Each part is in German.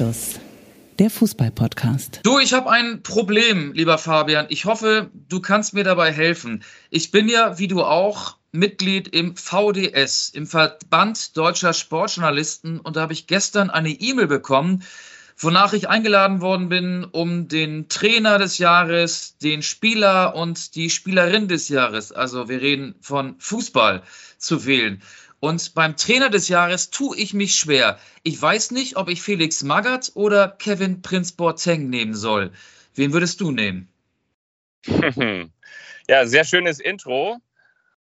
Anstoß, der Fußball-Podcast. Du, ich habe ein Problem, lieber Fabian. Ich hoffe, du kannst mir dabei helfen. Ich bin ja, wie du auch, Mitglied im VDS, im Verband Deutscher Sportjournalisten. Und da habe ich gestern eine E-Mail bekommen, wonach ich eingeladen worden bin, um den Trainer des Jahres, den Spieler und die Spielerin des Jahres, also wir reden von Fußball, zu wählen. Und beim Trainer des Jahres tue ich mich schwer. Ich weiß nicht, ob ich Felix Magath oder Kevin Prince Boateng nehmen soll. Wen würdest du nehmen? Ja, sehr schönes Intro.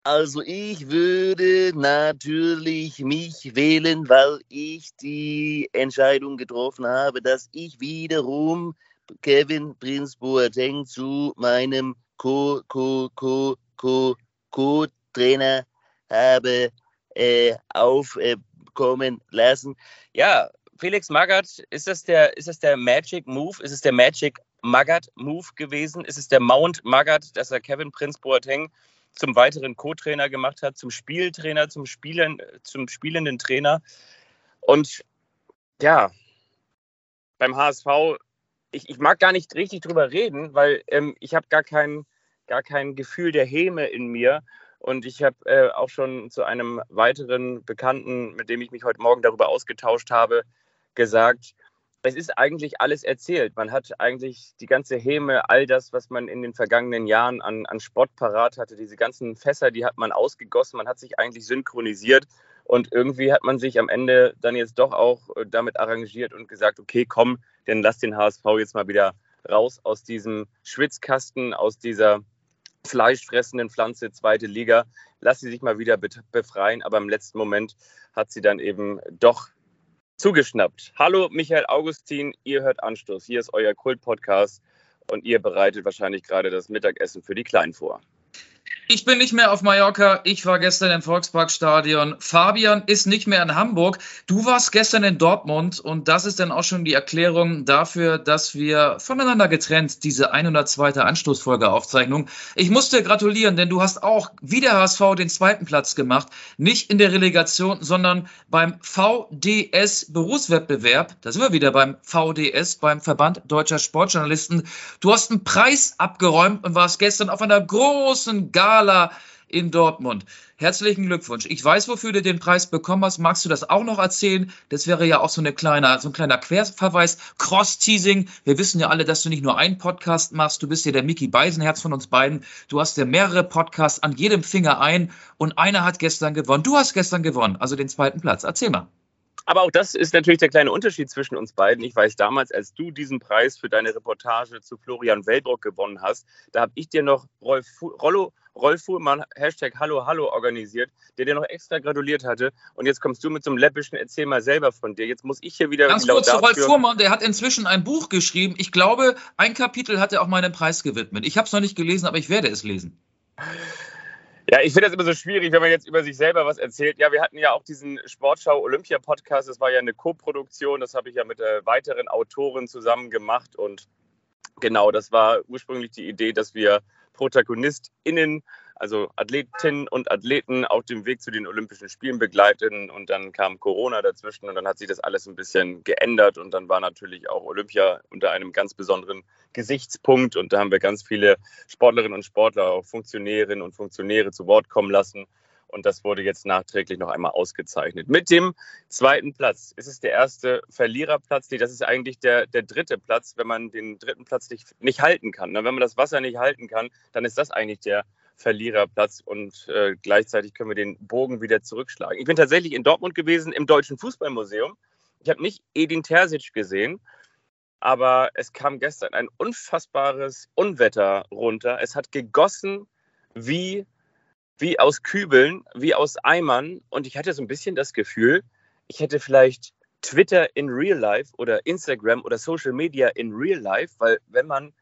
Also ich würde natürlich mich wählen, weil ich die Entscheidung getroffen habe, dass ich wiederum Kevin Prince Boateng zu meinem Co Co Co Co Co Trainer habe äh, aufkommen lassen. Ja, Felix Magath, ist das der, ist das der Magic Move? Ist es der Magic Magath Move gewesen? Ist es der Mount Magath, dass er Kevin Prince Boateng zum weiteren Co-Trainer gemacht hat, zum Spieltrainer, zum, Spielen, zum spielenden Trainer? Und ja, beim HSV, ich, ich mag gar nicht richtig drüber reden, weil ähm, ich habe gar kein, gar kein Gefühl der Häme in mir. Und ich habe äh, auch schon zu einem weiteren Bekannten, mit dem ich mich heute Morgen darüber ausgetauscht habe, gesagt, es ist eigentlich alles erzählt. Man hat eigentlich die ganze Häme, all das, was man in den vergangenen Jahren an, an Spott parat hatte, diese ganzen Fässer, die hat man ausgegossen, man hat sich eigentlich synchronisiert und irgendwie hat man sich am Ende dann jetzt doch auch äh, damit arrangiert und gesagt, okay, komm, dann lass den HSV jetzt mal wieder raus aus diesem Schwitzkasten, aus dieser fleischfressenden Pflanze, zweite Liga. Lass sie sich mal wieder befreien, aber im letzten Moment hat sie dann eben doch zugeschnappt. Hallo Michael Augustin, ihr hört Anstoß. Hier ist euer Kult-Podcast und ihr bereitet wahrscheinlich gerade das Mittagessen für die Kleinen vor. Ich bin nicht mehr auf Mallorca. Ich war gestern im Volksparkstadion. Fabian ist nicht mehr in Hamburg. Du warst gestern in Dortmund und das ist dann auch schon die Erklärung dafür, dass wir voneinander getrennt diese 102. Anstoßfolge Aufzeichnung. Ich muss dir gratulieren, denn du hast auch wie der HSV den zweiten Platz gemacht. Nicht in der Relegation, sondern beim VDS Berufswettbewerb. Da sind wir wieder beim VDS, beim Verband Deutscher Sportjournalisten. Du hast einen Preis abgeräumt und warst gestern auf einer großen Gala Gala in Dortmund. Herzlichen Glückwunsch. Ich weiß, wofür du den Preis bekommen hast. Magst du das auch noch erzählen? Das wäre ja auch so, eine kleine, so ein kleiner Querverweis. Cross-Teasing. Wir wissen ja alle, dass du nicht nur einen Podcast machst. Du bist ja der Mickey Beisenherz von uns beiden. Du hast ja mehrere Podcasts an jedem Finger ein und einer hat gestern gewonnen. Du hast gestern gewonnen, also den zweiten Platz. Erzähl mal. Aber auch das ist natürlich der kleine Unterschied zwischen uns beiden. Ich weiß damals, als du diesen Preis für deine Reportage zu Florian Wellbrock gewonnen hast, da habe ich dir noch Rollo, Rolf Fuhrmann, Hashtag Hallo Hallo organisiert, der dir noch extra gratuliert hatte. Und jetzt kommst du mit so einem läppischen Erzähl mal selber von dir. Jetzt muss ich hier wieder. Ganz kurz zu Rolf Fuhrmann, der hat inzwischen ein Buch geschrieben. Ich glaube, ein Kapitel hat er auch meinem Preis gewidmet. Ich habe es noch nicht gelesen, aber ich werde es lesen. Ja, ich finde das immer so schwierig, wenn man jetzt über sich selber was erzählt. Ja, wir hatten ja auch diesen Sportschau Olympia Podcast. Das war ja eine Co-Produktion. Das habe ich ja mit äh, weiteren Autoren zusammen gemacht. Und genau, das war ursprünglich die Idee, dass wir ProtagonistInnen also Athletinnen und Athleten auf dem Weg zu den Olympischen Spielen begleiten. Und dann kam Corona dazwischen und dann hat sich das alles ein bisschen geändert. Und dann war natürlich auch Olympia unter einem ganz besonderen Gesichtspunkt. Und da haben wir ganz viele Sportlerinnen und Sportler, auch Funktionärinnen und Funktionäre zu Wort kommen lassen. Und das wurde jetzt nachträglich noch einmal ausgezeichnet. Mit dem zweiten Platz. Es ist der erste Verliererplatz. Das ist eigentlich der, der dritte Platz, wenn man den dritten Platz nicht, nicht halten kann. Wenn man das Wasser nicht halten kann, dann ist das eigentlich der Verliererplatz und äh, gleichzeitig können wir den Bogen wieder zurückschlagen. Ich bin tatsächlich in Dortmund gewesen im Deutschen Fußballmuseum. Ich habe nicht Edin Terzic gesehen, aber es kam gestern ein unfassbares Unwetter runter. Es hat gegossen wie, wie aus Kübeln, wie aus Eimern. Und ich hatte so ein bisschen das Gefühl, ich hätte vielleicht Twitter in Real Life oder Instagram oder Social Media in Real Life, weil wenn man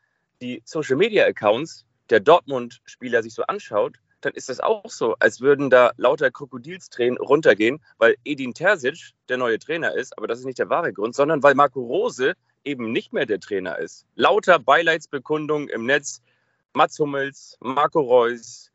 die Social Media Accounts der Dortmund-Spieler sich so anschaut, dann ist das auch so, als würden da lauter Krokodilstränen runtergehen, weil Edin Terzic der neue Trainer ist, aber das ist nicht der wahre Grund, sondern weil Marco Rose eben nicht mehr der Trainer ist. Lauter Beileidsbekundungen im Netz, Mats Hummels, Marco Reus,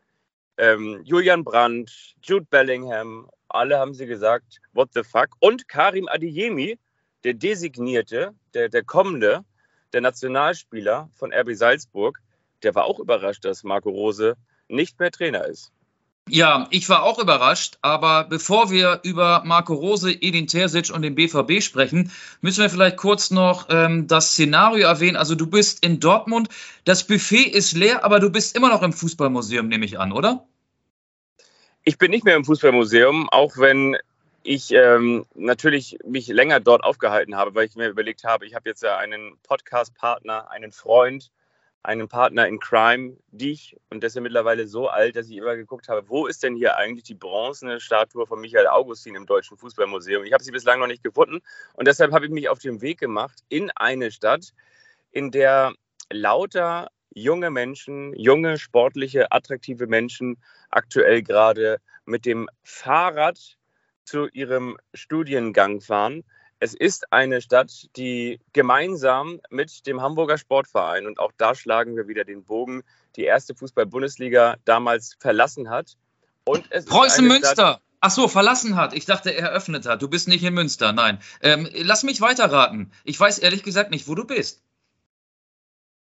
ähm, Julian Brandt, Jude Bellingham, alle haben sie gesagt, what the fuck. Und Karim Adeyemi, der designierte, der, der kommende, der Nationalspieler von RB Salzburg, der war auch überrascht, dass Marco Rose nicht mehr Trainer ist. Ja, ich war auch überrascht, aber bevor wir über Marco Rose, Edin Terzic und den BVB sprechen, müssen wir vielleicht kurz noch ähm, das Szenario erwähnen. Also du bist in Dortmund, das Buffet ist leer, aber du bist immer noch im Fußballmuseum, nehme ich an, oder? Ich bin nicht mehr im Fußballmuseum, auch wenn ich ähm, natürlich mich länger dort aufgehalten habe, weil ich mir überlegt habe, ich habe jetzt ja einen Podcast-Partner, einen Freund, einen Partner in Crime, dich, und der ist ja mittlerweile so alt, dass ich immer geguckt habe, wo ist denn hier eigentlich die bronzene Statue von Michael Augustin im Deutschen Fußballmuseum? Ich habe sie bislang noch nicht gefunden und deshalb habe ich mich auf den Weg gemacht in eine Stadt, in der lauter junge Menschen, junge, sportliche, attraktive Menschen aktuell gerade mit dem Fahrrad zu ihrem Studiengang fahren es ist eine Stadt, die gemeinsam mit dem Hamburger Sportverein, und auch da schlagen wir wieder den Bogen, die erste Fußball-Bundesliga damals verlassen hat. Und Preußen Münster. Ach so, verlassen hat. Ich dachte, er eröffnet hat. Du bist nicht in Münster. Nein. Ähm, lass mich weiterraten. Ich weiß ehrlich gesagt nicht, wo du bist.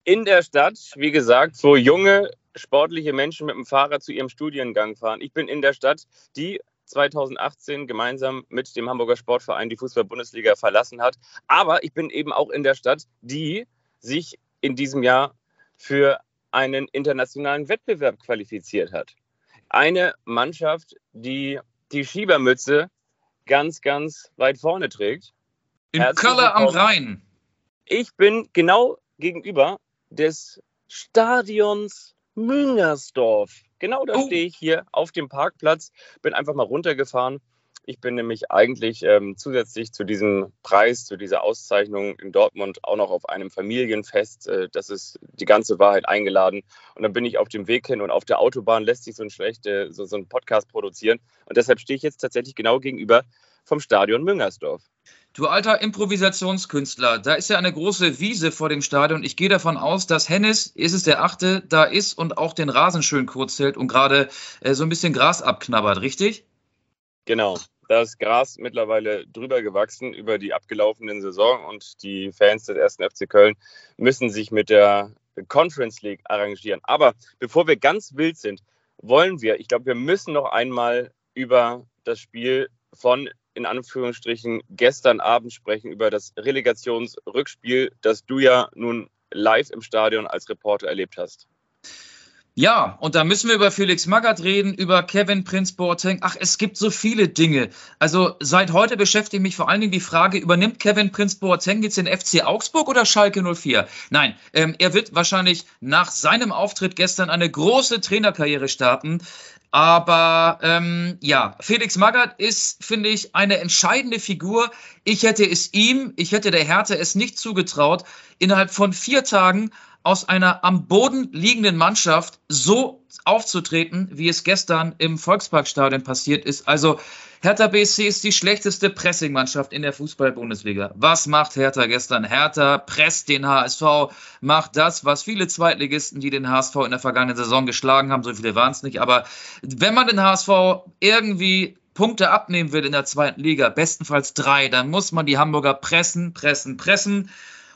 In der Stadt, wie gesagt, wo junge sportliche Menschen mit dem Fahrrad zu ihrem Studiengang fahren. Ich bin in der Stadt, die 2018 gemeinsam mit dem Hamburger Sportverein die Fußball-Bundesliga verlassen hat. Aber ich bin eben auch in der Stadt, die sich in diesem Jahr für einen internationalen Wettbewerb qualifiziert hat. Eine Mannschaft, die die Schiebermütze ganz, ganz weit vorne trägt. In Köller am Rhein. Ich bin genau gegenüber des Stadions Müngersdorf. Genau da oh. stehe ich hier auf dem Parkplatz, bin einfach mal runtergefahren. Ich bin nämlich eigentlich ähm, zusätzlich zu diesem Preis, zu dieser Auszeichnung in Dortmund auch noch auf einem Familienfest. Äh, das ist die ganze Wahrheit eingeladen. Und dann bin ich auf dem Weg hin und auf der Autobahn lässt sich so ein, schlechte, so, so ein Podcast produzieren. Und deshalb stehe ich jetzt tatsächlich genau gegenüber vom Stadion Müngersdorf. Du alter Improvisationskünstler, da ist ja eine große Wiese vor dem Stadion. Ich gehe davon aus, dass Hennis, ist es der Achte, da ist und auch den Rasen schön kurz hält und gerade äh, so ein bisschen Gras abknabbert, richtig? Genau. Da ist Gras mittlerweile drüber gewachsen über die abgelaufenen Saison und die Fans des ersten FC Köln müssen sich mit der Conference League arrangieren. Aber bevor wir ganz wild sind, wollen wir, ich glaube, wir müssen noch einmal über das Spiel von in Anführungsstrichen gestern Abend sprechen über das Relegationsrückspiel, das du ja nun live im Stadion als Reporter erlebt hast. Ja, und da müssen wir über Felix Magath reden, über Kevin Prince Boateng. Ach, es gibt so viele Dinge. Also seit heute beschäftigt mich vor allen Dingen die Frage, übernimmt Kevin Prince Boateng jetzt den FC Augsburg oder Schalke 04? Nein, ähm, er wird wahrscheinlich nach seinem Auftritt gestern eine große Trainerkarriere starten. Aber ähm, ja, Felix Magath ist, finde ich, eine entscheidende Figur. Ich hätte es ihm, ich hätte der Härte es nicht zugetraut, innerhalb von vier Tagen aus einer am Boden liegenden Mannschaft so aufzutreten, wie es gestern im Volksparkstadion passiert ist. Also Hertha BSC ist die schlechteste Pressingmannschaft in der Fußball-Bundesliga. Was macht Hertha gestern? Hertha presst den HSV, macht das, was viele Zweitligisten, die den HSV in der vergangenen Saison geschlagen haben, so viele waren es nicht, aber wenn man den HSV irgendwie Punkte abnehmen will in der zweiten Liga, bestenfalls drei, dann muss man die Hamburger pressen, pressen, pressen.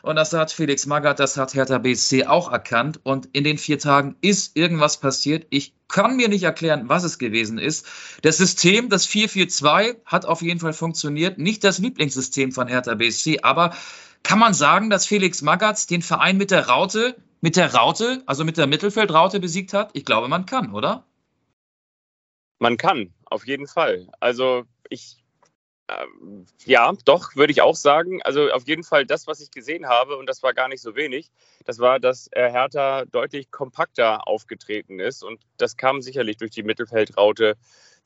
Und das hat Felix Magath, das hat Hertha BSC auch erkannt. Und in den vier Tagen ist irgendwas passiert. Ich kann mir nicht erklären, was es gewesen ist. Das System, das 442, hat auf jeden Fall funktioniert. Nicht das Lieblingssystem von Hertha BSC, aber kann man sagen, dass Felix Magath den Verein mit der Raute, mit der Raute, also mit der Mittelfeldraute besiegt hat? Ich glaube, man kann, oder? Man kann, auf jeden Fall. Also ich ja, doch, würde ich auch sagen. Also auf jeden Fall das, was ich gesehen habe, und das war gar nicht so wenig, das war, dass Hertha deutlich kompakter aufgetreten ist. Und das kam sicherlich durch die Mittelfeldraute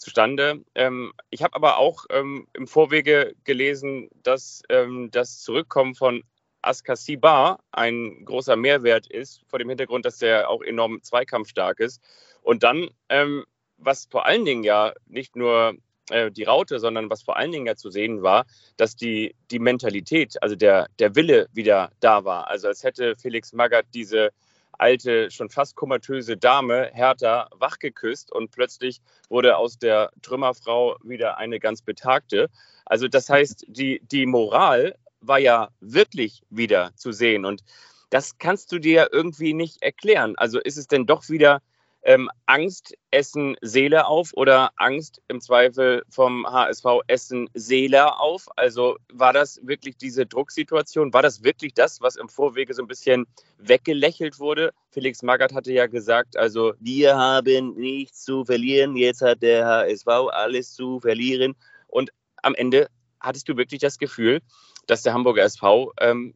zustande. Ähm, ich habe aber auch ähm, im Vorwege gelesen, dass ähm, das Zurückkommen von Askasiba ein großer Mehrwert ist, vor dem Hintergrund, dass der auch enorm zweikampfstark ist. Und dann, ähm, was vor allen Dingen ja nicht nur äh, die Raute, sondern was vor allen Dingen ja zu sehen war, dass die, die Mentalität, also der, der Wille wieder da war. Also als hätte Felix Magath diese alte, schon fast komatöse Dame Hertha wachgeküsst und plötzlich wurde aus der Trümmerfrau wieder eine ganz betagte. Also das heißt, die, die Moral war ja wirklich wieder zu sehen. Und das kannst du dir irgendwie nicht erklären. Also ist es denn doch wieder ähm, Angst essen Seele auf oder Angst im Zweifel vom HSV essen Seele auf? Also war das wirklich diese Drucksituation? War das wirklich das, was im Vorwege so ein bisschen weggelächelt wurde? Felix Magath hatte ja gesagt, also wir haben nichts zu verlieren, jetzt hat der HSV alles zu verlieren. Und am Ende hattest du wirklich das Gefühl, dass der Hamburger SV ähm,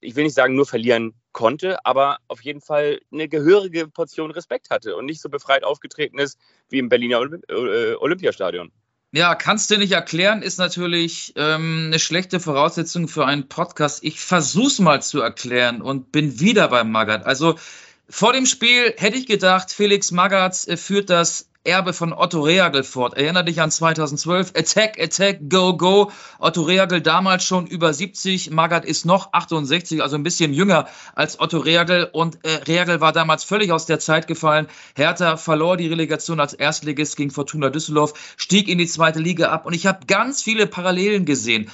ich will nicht sagen, nur verlieren konnte, aber auf jeden Fall eine gehörige Portion Respekt hatte und nicht so befreit aufgetreten ist wie im Berliner äh, Olympiastadion. Ja, kannst du nicht erklären, ist natürlich ähm, eine schlechte Voraussetzung für einen Podcast. Ich versuch's mal zu erklären und bin wieder beim Magath. Also vor dem Spiel hätte ich gedacht, Felix Magath äh, führt das Erbe von Otto Reagel fort. Erinner dich an 2012. Attack, Attack, Go, Go. Otto Reagel damals schon über 70. Magath ist noch 68, also ein bisschen jünger als Otto Reagel. Und äh, Reagel war damals völlig aus der Zeit gefallen. Hertha verlor die Relegation als Erstligist gegen Fortuna Düsseldorf, stieg in die zweite Liga ab. Und ich habe ganz viele Parallelen gesehen.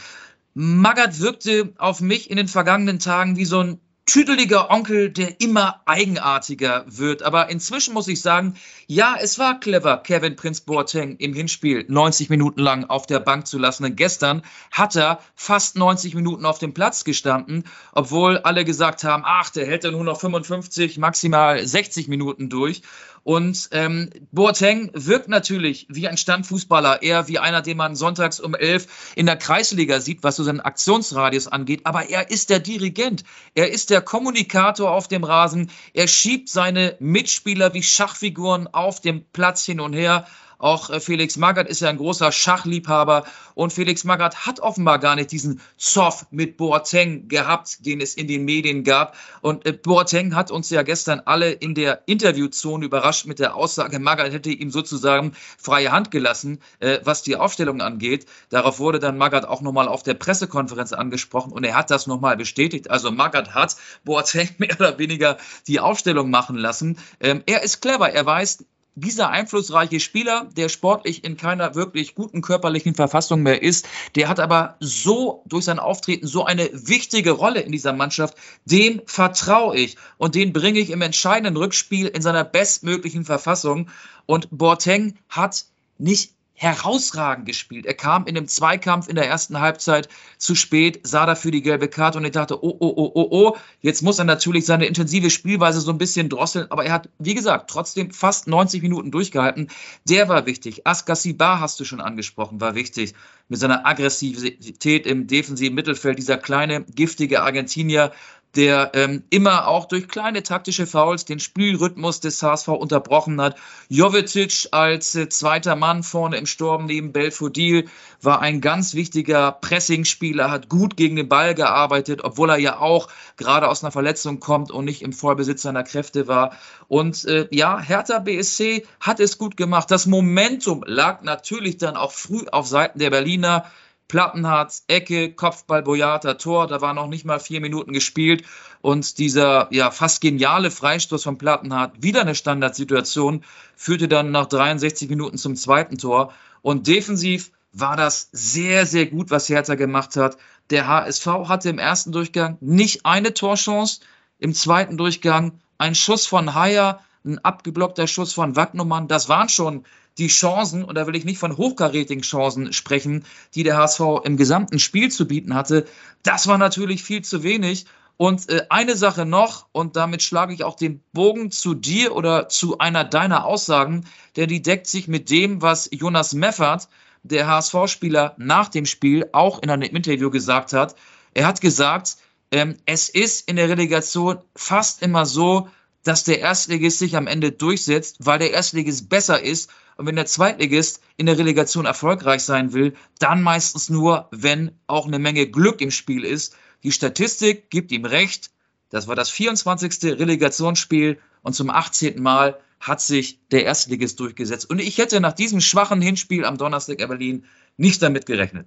Magath wirkte auf mich in den vergangenen Tagen wie so ein tüdeliger Onkel, der immer eigenartiger wird. Aber inzwischen muss ich sagen, ja, es war clever, Kevin Prince Boateng im Hinspiel 90 Minuten lang auf der Bank zu lassen. Denn gestern hat er fast 90 Minuten auf dem Platz gestanden, obwohl alle gesagt haben, ach, der hält ja nur noch 55, maximal 60 Minuten durch. Und ähm, Boateng wirkt natürlich wie ein Standfußballer, eher wie einer, den man sonntags um elf in der Kreisliga sieht, was so seinen Aktionsradius angeht. Aber er ist der Dirigent, er ist der Kommunikator auf dem Rasen, er schiebt seine Mitspieler wie Schachfiguren auf dem Platz hin und her. Auch äh, Felix Magath ist ja ein großer Schachliebhaber und Felix Magath hat offenbar gar nicht diesen Zoff mit Boateng gehabt, den es in den Medien gab. Und äh, Boateng hat uns ja gestern alle in der Interviewzone überrascht mit der Aussage, Magath hätte ihm sozusagen freie Hand gelassen, äh, was die Aufstellung angeht. Darauf wurde dann Magath auch nochmal auf der Pressekonferenz angesprochen und er hat das nochmal bestätigt. Also Magath hat Boateng mehr oder weniger die Aufstellung machen lassen. Ähm, er ist clever, er weiß, dieser einflussreiche Spieler, der sportlich in keiner wirklich guten körperlichen Verfassung mehr ist, der hat aber so durch sein Auftreten so eine wichtige Rolle in dieser Mannschaft, dem vertraue ich und den bringe ich im entscheidenden Rückspiel in seiner bestmöglichen Verfassung. Und Boateng hat nicht herausragend gespielt. Er kam in dem Zweikampf in der ersten Halbzeit zu spät, sah dafür die gelbe Karte und ich dachte, oh, oh, oh, oh, oh, jetzt muss er natürlich seine intensive Spielweise so ein bisschen drosseln, aber er hat, wie gesagt, trotzdem fast 90 Minuten durchgehalten. Der war wichtig. Askasibar hast du schon angesprochen, war wichtig. Mit seiner Aggressivität im defensiven Mittelfeld, dieser kleine, giftige Argentinier, der ähm, immer auch durch kleine taktische Fouls den Spielrhythmus des HSV unterbrochen hat. Jovetic als äh, zweiter Mann vorne im Sturm neben Belfodil war ein ganz wichtiger Pressingspieler, hat gut gegen den Ball gearbeitet, obwohl er ja auch gerade aus einer Verletzung kommt und nicht im Vollbesitz seiner Kräfte war. Und äh, ja, Hertha BSC hat es gut gemacht. Das Momentum lag natürlich dann auch früh auf Seiten der Berliner. Plattenhardt, Ecke, Kopfball, Boyata, Tor. Da war noch nicht mal vier Minuten gespielt. Und dieser ja fast geniale Freistoß von Plattenhardt, wieder eine Standardsituation, führte dann nach 63 Minuten zum zweiten Tor. Und defensiv war das sehr, sehr gut, was Hertha gemacht hat. Der HSV hatte im ersten Durchgang nicht eine Torchance, im zweiten Durchgang ein Schuss von Haier, ein abgeblockter Schuss von Wagnumann. Das waren schon die Chancen, und da will ich nicht von hochkarätigen Chancen sprechen, die der HSV im gesamten Spiel zu bieten hatte, das war natürlich viel zu wenig. Und äh, eine Sache noch, und damit schlage ich auch den Bogen zu dir oder zu einer deiner Aussagen, denn die deckt sich mit dem, was Jonas Meffert, der HSV-Spieler, nach dem Spiel auch in einem Interview gesagt hat. Er hat gesagt, ähm, es ist in der Relegation fast immer so, dass der Erstligist sich am Ende durchsetzt, weil der Erstligist besser ist. Und wenn der Zweitligist in der Relegation erfolgreich sein will, dann meistens nur, wenn auch eine Menge Glück im Spiel ist. Die Statistik gibt ihm recht. Das war das 24. Relegationsspiel und zum 18. Mal hat sich der Erstligist durchgesetzt. Und ich hätte nach diesem schwachen Hinspiel am Donnerstag in Berlin nicht damit gerechnet.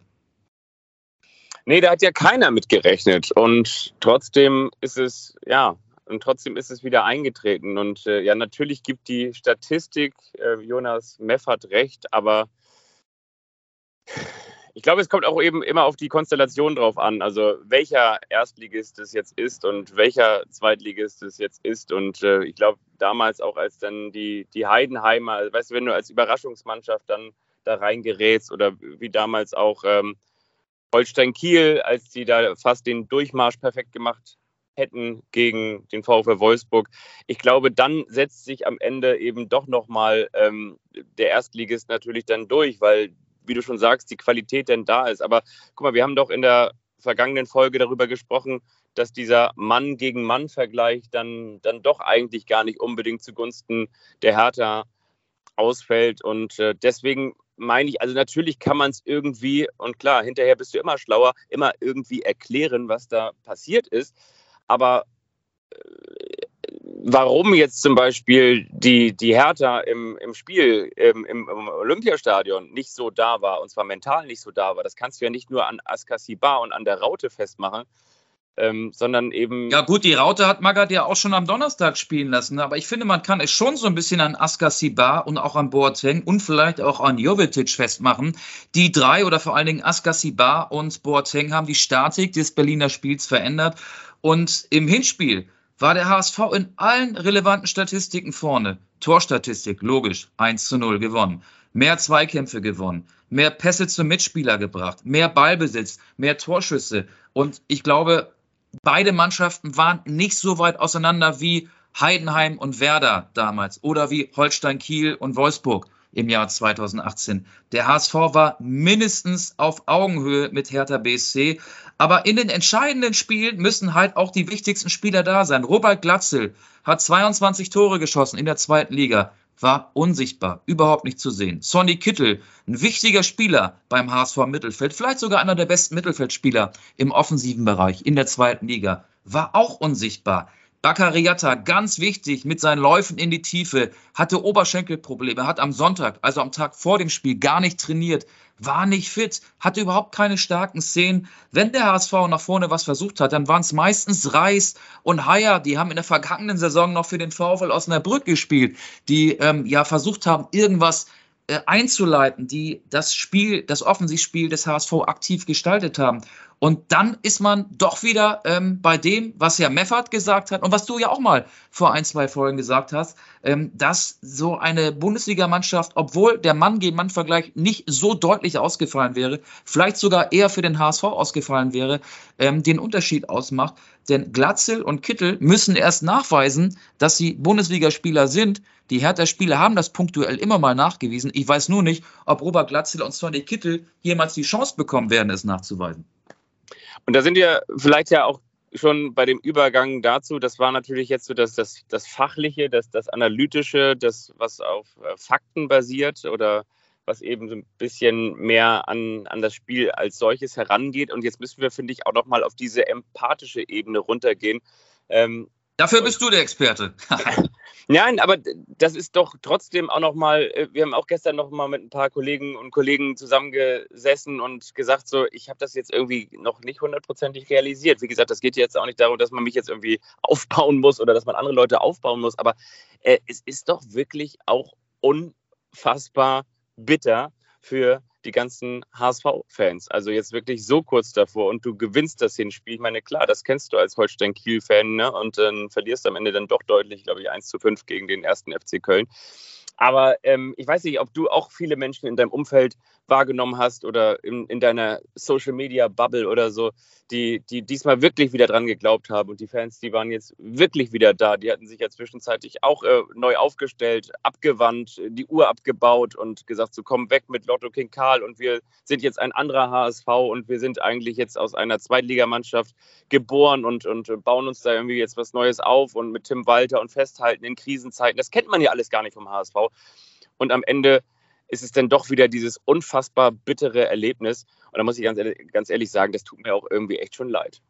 Nee, da hat ja keiner mit gerechnet. Und trotzdem ist es, ja, und trotzdem ist es wieder eingetreten. Und äh, ja, natürlich gibt die Statistik äh, Jonas Meffert recht, aber Ich glaube, es kommt auch eben immer auf die Konstellation drauf an. Also welcher Erstligist es jetzt ist und welcher Zweitligist es jetzt ist. Und äh, ich glaube, damals auch als dann die, die Heidenheimer, also, weißt du, wenn du als Überraschungsmannschaft dann da reingerätst oder wie damals auch ähm, Holstein Kiel, als die da fast den Durchmarsch perfekt gemacht hätten gegen den VfL Wolfsburg. Ich glaube, dann setzt sich am Ende eben doch nochmal ähm, der Erstligist natürlich dann durch, weil, wie du schon sagst, die Qualität denn da ist. Aber guck mal, wir haben doch in der vergangenen Folge darüber gesprochen, dass dieser Mann gegen Mann-Vergleich dann, dann doch eigentlich gar nicht unbedingt zugunsten der Hertha ausfällt. Und äh, deswegen meine ich, also natürlich kann man es irgendwie, und klar, hinterher bist du immer schlauer, immer irgendwie erklären, was da passiert ist. Aber äh, warum jetzt zum Beispiel die, die Hertha im, im Spiel, im, im, Olympiastadion nicht so da war, und zwar mental nicht so da war, das kannst du ja nicht nur an Askasiba und an der Raute festmachen, ähm, sondern eben. Ja, gut, die Raute hat Magath ja auch schon am Donnerstag spielen lassen, aber ich finde, man kann es schon so ein bisschen an Askasiba und auch an Boateng und vielleicht auch an Jovetic festmachen. Die drei oder vor allen Dingen Askasiba und Boateng haben die Statik des Berliner Spiels verändert und im Hinspiel war der HSV in allen relevanten Statistiken vorne. Torstatistik, logisch, 1 zu 0 gewonnen. Mehr Zweikämpfe gewonnen, mehr Pässe zum Mitspieler gebracht, mehr Ballbesitz, mehr Torschüsse. Und ich glaube, beide Mannschaften waren nicht so weit auseinander wie Heidenheim und Werder damals oder wie Holstein Kiel und Wolfsburg im Jahr 2018. Der HSV war mindestens auf Augenhöhe mit Hertha BSC. Aber in den entscheidenden Spielen müssen halt auch die wichtigsten Spieler da sein. Robert Glatzel hat 22 Tore geschossen in der zweiten Liga, war unsichtbar, überhaupt nicht zu sehen. Sonny Kittel, ein wichtiger Spieler beim HSV Mittelfeld, vielleicht sogar einer der besten Mittelfeldspieler im offensiven Bereich in der zweiten Liga, war auch unsichtbar. Baccariata, ganz wichtig, mit seinen Läufen in die Tiefe, hatte Oberschenkelprobleme, hat am Sonntag, also am Tag vor dem Spiel, gar nicht trainiert, war nicht fit, hatte überhaupt keine starken Szenen. Wenn der HSV nach vorne was versucht hat, dann waren es meistens Reis und Haier, die haben in der vergangenen Saison noch für den VfL Osnabrück gespielt, die ähm, ja versucht haben, irgendwas äh, einzuleiten, die das Spiel, das Offensivspiel des HSV aktiv gestaltet haben. Und dann ist man doch wieder ähm, bei dem, was ja Meffert gesagt hat und was du ja auch mal vor ein, zwei Folgen gesagt hast, ähm, dass so eine Bundesligamannschaft, obwohl der Mann gegen Mann-Vergleich nicht so deutlich ausgefallen wäre, vielleicht sogar eher für den HSV ausgefallen wäre, ähm, den Unterschied ausmacht. Denn Glatzel und Kittel müssen erst nachweisen, dass sie Bundesligaspieler sind. Die Hertha-Spieler haben das punktuell immer mal nachgewiesen. Ich weiß nur nicht, ob Robert Glatzel und Sonny Kittel jemals die Chance bekommen werden, es nachzuweisen. Und da sind wir vielleicht ja auch schon bei dem Übergang dazu, das war natürlich jetzt so das, das, das Fachliche, das, das Analytische, das, was auf äh, Fakten basiert oder was eben so ein bisschen mehr an, an das Spiel als solches herangeht. Und jetzt müssen wir, finde ich, auch nochmal auf diese empathische Ebene runtergehen. Ähm, Dafür bist du der Experte. Nein, aber das ist doch trotzdem auch nochmal, äh, wir haben auch gestern nochmal mit ein paar Kollegen und Kollegen zusammengesessen und gesagt, so, ich habe das jetzt irgendwie noch nicht hundertprozentig realisiert. Wie gesagt, das geht jetzt auch nicht darum, dass man mich jetzt irgendwie aufbauen muss oder dass man andere Leute aufbauen muss, aber äh, es ist doch wirklich auch unfassbar bitter für die ganzen HSV-Fans. Also jetzt wirklich so kurz davor und du gewinnst das Hinspiel. Ich meine, klar, das kennst du als Holstein-Kiel-Fan ne? und dann verlierst am Ende dann doch deutlich, glaube ich, 1 zu 5 gegen den ersten FC Köln. Aber ähm, ich weiß nicht, ob du auch viele Menschen in deinem Umfeld wahrgenommen hast oder in, in deiner Social Media Bubble oder so, die, die diesmal wirklich wieder dran geglaubt haben. Und die Fans, die waren jetzt wirklich wieder da. Die hatten sich ja zwischenzeitlich auch äh, neu aufgestellt, abgewandt, die Uhr abgebaut und gesagt, so komm weg mit Lotto King Karl und wir sind jetzt ein anderer HSV und wir sind eigentlich jetzt aus einer Zweitligamannschaft geboren und, und bauen uns da irgendwie jetzt was Neues auf und mit Tim Walter und festhalten in Krisenzeiten. Das kennt man ja alles gar nicht vom HSV. Und am Ende ist es dann doch wieder dieses unfassbar bittere Erlebnis. Und da muss ich ganz ehrlich, ganz ehrlich sagen, das tut mir auch irgendwie echt schon leid.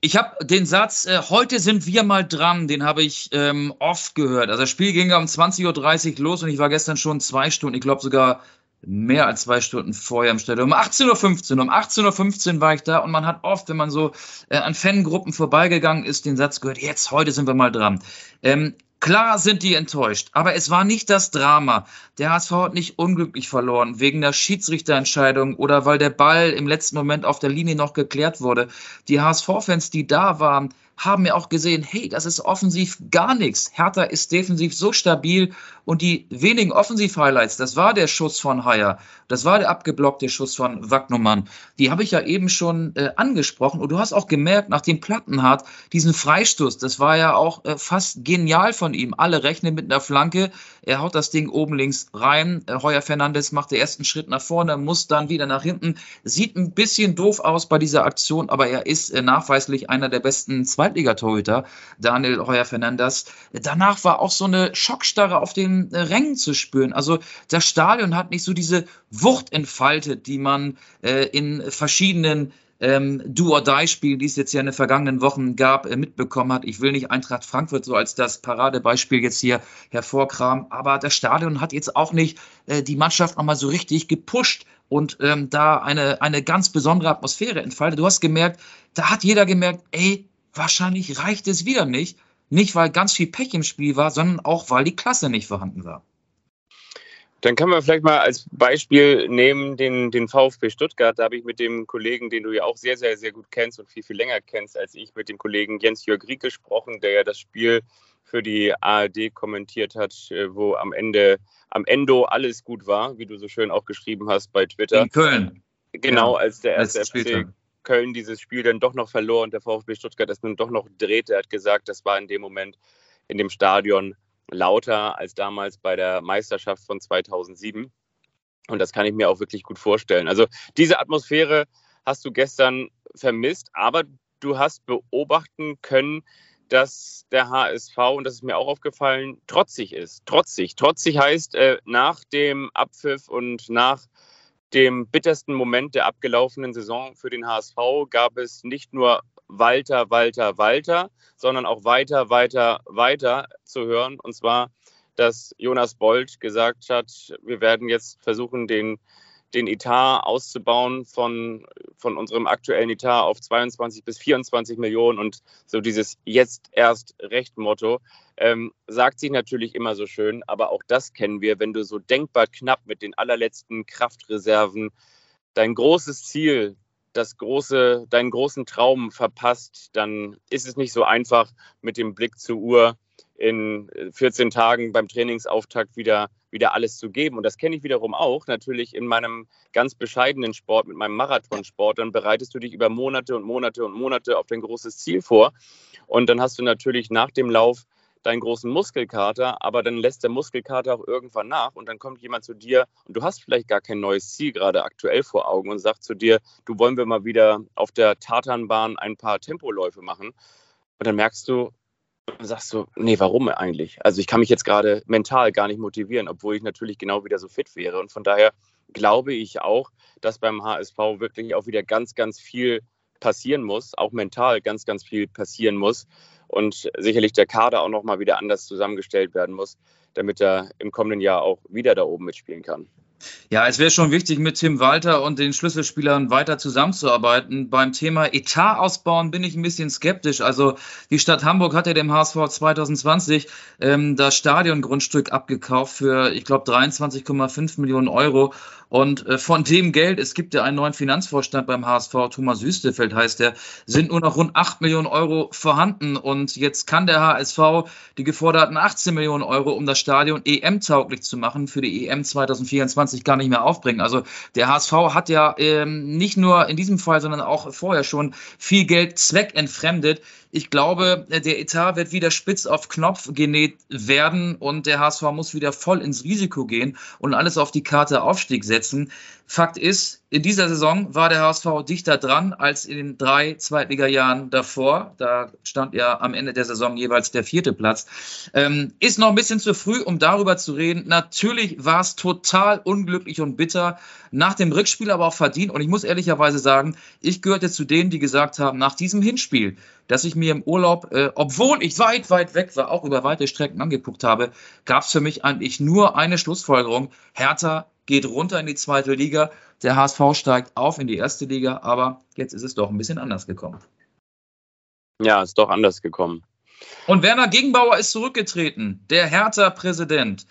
Ich habe den Satz, äh, heute sind wir mal dran, den habe ich ähm, oft gehört. Also das Spiel ging um 20.30 Uhr los und ich war gestern schon zwei Stunden, ich glaube sogar mehr als zwei Stunden vorher im Stadion. Um 18.15 Uhr, um 18.15 Uhr war ich da und man hat oft, wenn man so äh, an Fangruppen vorbeigegangen ist, den Satz gehört, jetzt, heute sind wir mal dran. Ähm, Klar sind die enttäuscht, aber es war nicht das Drama. Der HSV hat nicht unglücklich verloren wegen der Schiedsrichterentscheidung oder weil der Ball im letzten Moment auf der Linie noch geklärt wurde. Die HSV-Fans, die da waren, haben ja auch gesehen, hey, das ist offensiv gar nichts. Hertha ist defensiv so stabil und die wenigen Offensiv-Highlights, das war der Schuss von Haier, das war der abgeblockte Schuss von Wagnumann. Die habe ich ja eben schon äh, angesprochen und du hast auch gemerkt, nach dem Plattenhardt, diesen Freistoß, das war ja auch äh, fast genial von ihm. Alle rechnen mit einer Flanke, er haut das Ding oben links rein. Äh, Heuer Fernandes macht den ersten Schritt nach vorne, muss dann wieder nach hinten. Sieht ein bisschen doof aus bei dieser Aktion, aber er ist äh, nachweislich einer der besten Zweitligatorhüter, Daniel Heuer Fernandes. Danach war auch so eine Schockstarre auf den äh, Rängen zu spüren. Also das Stadion hat nicht so diese Wucht entfaltet, die man äh, in verschiedenen ähm, Do-or-Die-Spiel, die es jetzt ja in den vergangenen Wochen gab, äh, mitbekommen hat. Ich will nicht Eintracht Frankfurt so als das Paradebeispiel jetzt hier hervorkramen, aber das Stadion hat jetzt auch nicht äh, die Mannschaft nochmal so richtig gepusht und ähm, da eine, eine ganz besondere Atmosphäre entfaltet. Du hast gemerkt, da hat jeder gemerkt, ey, wahrscheinlich reicht es wieder nicht. Nicht, weil ganz viel Pech im Spiel war, sondern auch, weil die Klasse nicht vorhanden war. Dann kann man vielleicht mal als Beispiel nehmen den, den VfB Stuttgart. Da habe ich mit dem Kollegen, den du ja auch sehr, sehr, sehr gut kennst und viel, viel länger kennst als ich, mit dem Kollegen Jens-Jörg Riek gesprochen, der ja das Spiel für die ARD kommentiert hat, äh, wo am Ende, am Endo alles gut war, wie du so schön auch geschrieben hast bei Twitter. In Köln. Genau, als der erste FC Köln dieses Spiel dann doch noch verlor und der VfB Stuttgart es nun doch noch drehte. Er hat gesagt, das war in dem Moment in dem Stadion lauter als damals bei der Meisterschaft von 2007. Und das kann ich mir auch wirklich gut vorstellen. Also diese Atmosphäre hast du gestern vermisst, aber du hast beobachten können, dass der HSV, und das ist mir auch aufgefallen, trotzig ist. Trotzig. Trotzig heißt, äh, nach dem Abpfiff und nach dem bittersten Moment der abgelaufenen Saison für den HSV gab es nicht nur Walter, Walter, Walter, sondern auch weiter, weiter, weiter zu hören. Und zwar, dass Jonas Bold gesagt hat, wir werden jetzt versuchen, den, den Etat auszubauen von, von unserem aktuellen Etat auf 22 bis 24 Millionen. Und so dieses Jetzt erst Recht-Motto ähm, sagt sich natürlich immer so schön, aber auch das kennen wir, wenn du so denkbar knapp mit den allerletzten Kraftreserven dein großes Ziel das große, deinen großen Traum verpasst, dann ist es nicht so einfach, mit dem Blick zur Uhr in 14 Tagen beim Trainingsauftakt wieder, wieder alles zu geben. Und das kenne ich wiederum auch, natürlich in meinem ganz bescheidenen Sport, mit meinem Marathonsport. Dann bereitest du dich über Monate und Monate und Monate auf dein großes Ziel vor. Und dann hast du natürlich nach dem Lauf deinen großen Muskelkater, aber dann lässt der Muskelkater auch irgendwann nach und dann kommt jemand zu dir und du hast vielleicht gar kein neues Ziel gerade aktuell vor Augen und sagt zu dir, du wollen wir mal wieder auf der Tatanbahn ein paar Tempoläufe machen. Und dann merkst du, und sagst du, nee, warum eigentlich? Also ich kann mich jetzt gerade mental gar nicht motivieren, obwohl ich natürlich genau wieder so fit wäre. Und von daher glaube ich auch, dass beim HSV wirklich auch wieder ganz, ganz viel passieren muss, auch mental ganz, ganz viel passieren muss und sicherlich der Kader auch nochmal wieder anders zusammengestellt werden muss, damit er im kommenden Jahr auch wieder da oben mitspielen kann. Ja, es wäre schon wichtig, mit Tim Walter und den Schlüsselspielern weiter zusammenzuarbeiten. Beim Thema Etat ausbauen bin ich ein bisschen skeptisch. Also die Stadt Hamburg hat ja dem HSV 2020 ähm, das Stadiongrundstück abgekauft für, ich glaube, 23,5 Millionen Euro. Und äh, von dem Geld, es gibt ja einen neuen Finanzvorstand beim HSV, Thomas Wüstefeld heißt der, sind nur noch rund 8 Millionen Euro vorhanden. Und jetzt kann der HSV die geforderten 18 Millionen Euro, um das Stadion EM-tauglich zu machen, für die EM 2024 gar nicht mehr aufbringen. Also der HSV hat ja ähm, nicht nur in diesem Fall, sondern auch vorher schon viel Geld zweckentfremdet. Ich glaube, der Etat wird wieder spitz auf Knopf genäht werden und der HSV muss wieder voll ins Risiko gehen und alles auf die Karte Aufstieg setzen. Fakt ist, in dieser Saison war der HSV dichter dran als in den drei Zweitliga-Jahren davor. Da stand ja am Ende der Saison jeweils der vierte Platz. Ähm, ist noch ein bisschen zu früh, um darüber zu reden. Natürlich war es total unglücklich und bitter. Nach dem Rückspiel aber auch verdient. Und ich muss ehrlicherweise sagen, ich gehörte zu denen, die gesagt haben, nach diesem Hinspiel, dass ich mir im Urlaub, äh, obwohl ich weit, weit weg war, auch über weite Strecken angeguckt habe, gab es für mich eigentlich nur eine Schlussfolgerung. Hertha geht runter in die zweite Liga. Der HSV steigt auf in die erste Liga, aber jetzt ist es doch ein bisschen anders gekommen. Ja, ist doch anders gekommen. Und Werner Gegenbauer ist zurückgetreten, der Hertha-Präsident.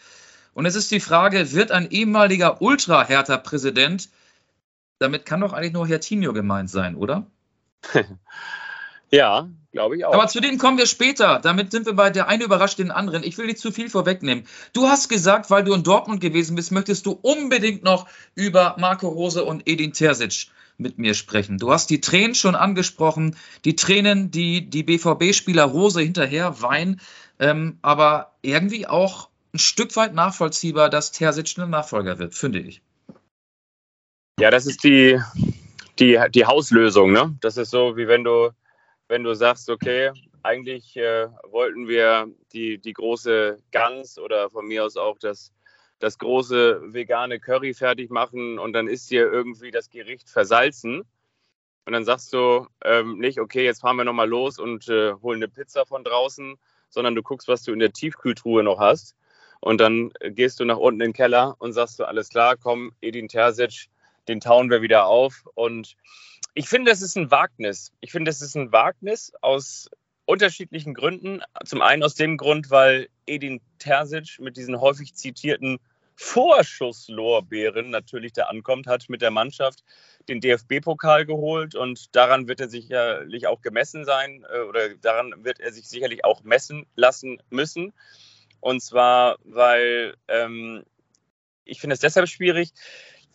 Und es ist die Frage, wird ein ehemaliger Ultra-Hertha-Präsident, damit kann doch eigentlich nur Hertinho gemeint sein, oder? ja, glaube ich auch. Aber zu denen kommen wir später. Damit sind wir bei der eine überrascht den anderen. Ich will nicht zu viel vorwegnehmen. Du hast gesagt, weil du in Dortmund gewesen bist, möchtest du unbedingt noch über Marco Rose und Edin Terzic mit mir sprechen. Du hast die Tränen schon angesprochen, die Tränen, die die BVB-Spieler Rose hinterher weinen, ähm, aber irgendwie auch ein Stück weit nachvollziehbar, dass Terzic ein Nachfolger wird, finde ich. Ja, das ist die, die, die Hauslösung. Ne? Das ist so, wie wenn du, wenn du sagst, okay, eigentlich äh, wollten wir die, die große Gans oder von mir aus auch das, das große vegane Curry fertig machen und dann ist dir irgendwie das Gericht versalzen. Und dann sagst du ähm, nicht, okay, jetzt fahren wir nochmal los und äh, holen eine Pizza von draußen, sondern du guckst, was du in der Tiefkühltruhe noch hast. Und dann gehst du nach unten in den Keller und sagst du, alles klar, komm, Edin Terzic, den tauen wir wieder auf. Und ich finde, es ist ein Wagnis. Ich finde, es ist ein Wagnis aus unterschiedlichen Gründen. Zum einen aus dem Grund, weil Edin Terzic mit diesen häufig zitierten Vorschusslorbeeren natürlich da ankommt, hat mit der Mannschaft den DFB-Pokal geholt und daran wird er sicherlich auch gemessen sein äh, oder daran wird er sich sicherlich auch messen lassen müssen. Und zwar, weil ähm, ich finde es deshalb schwierig,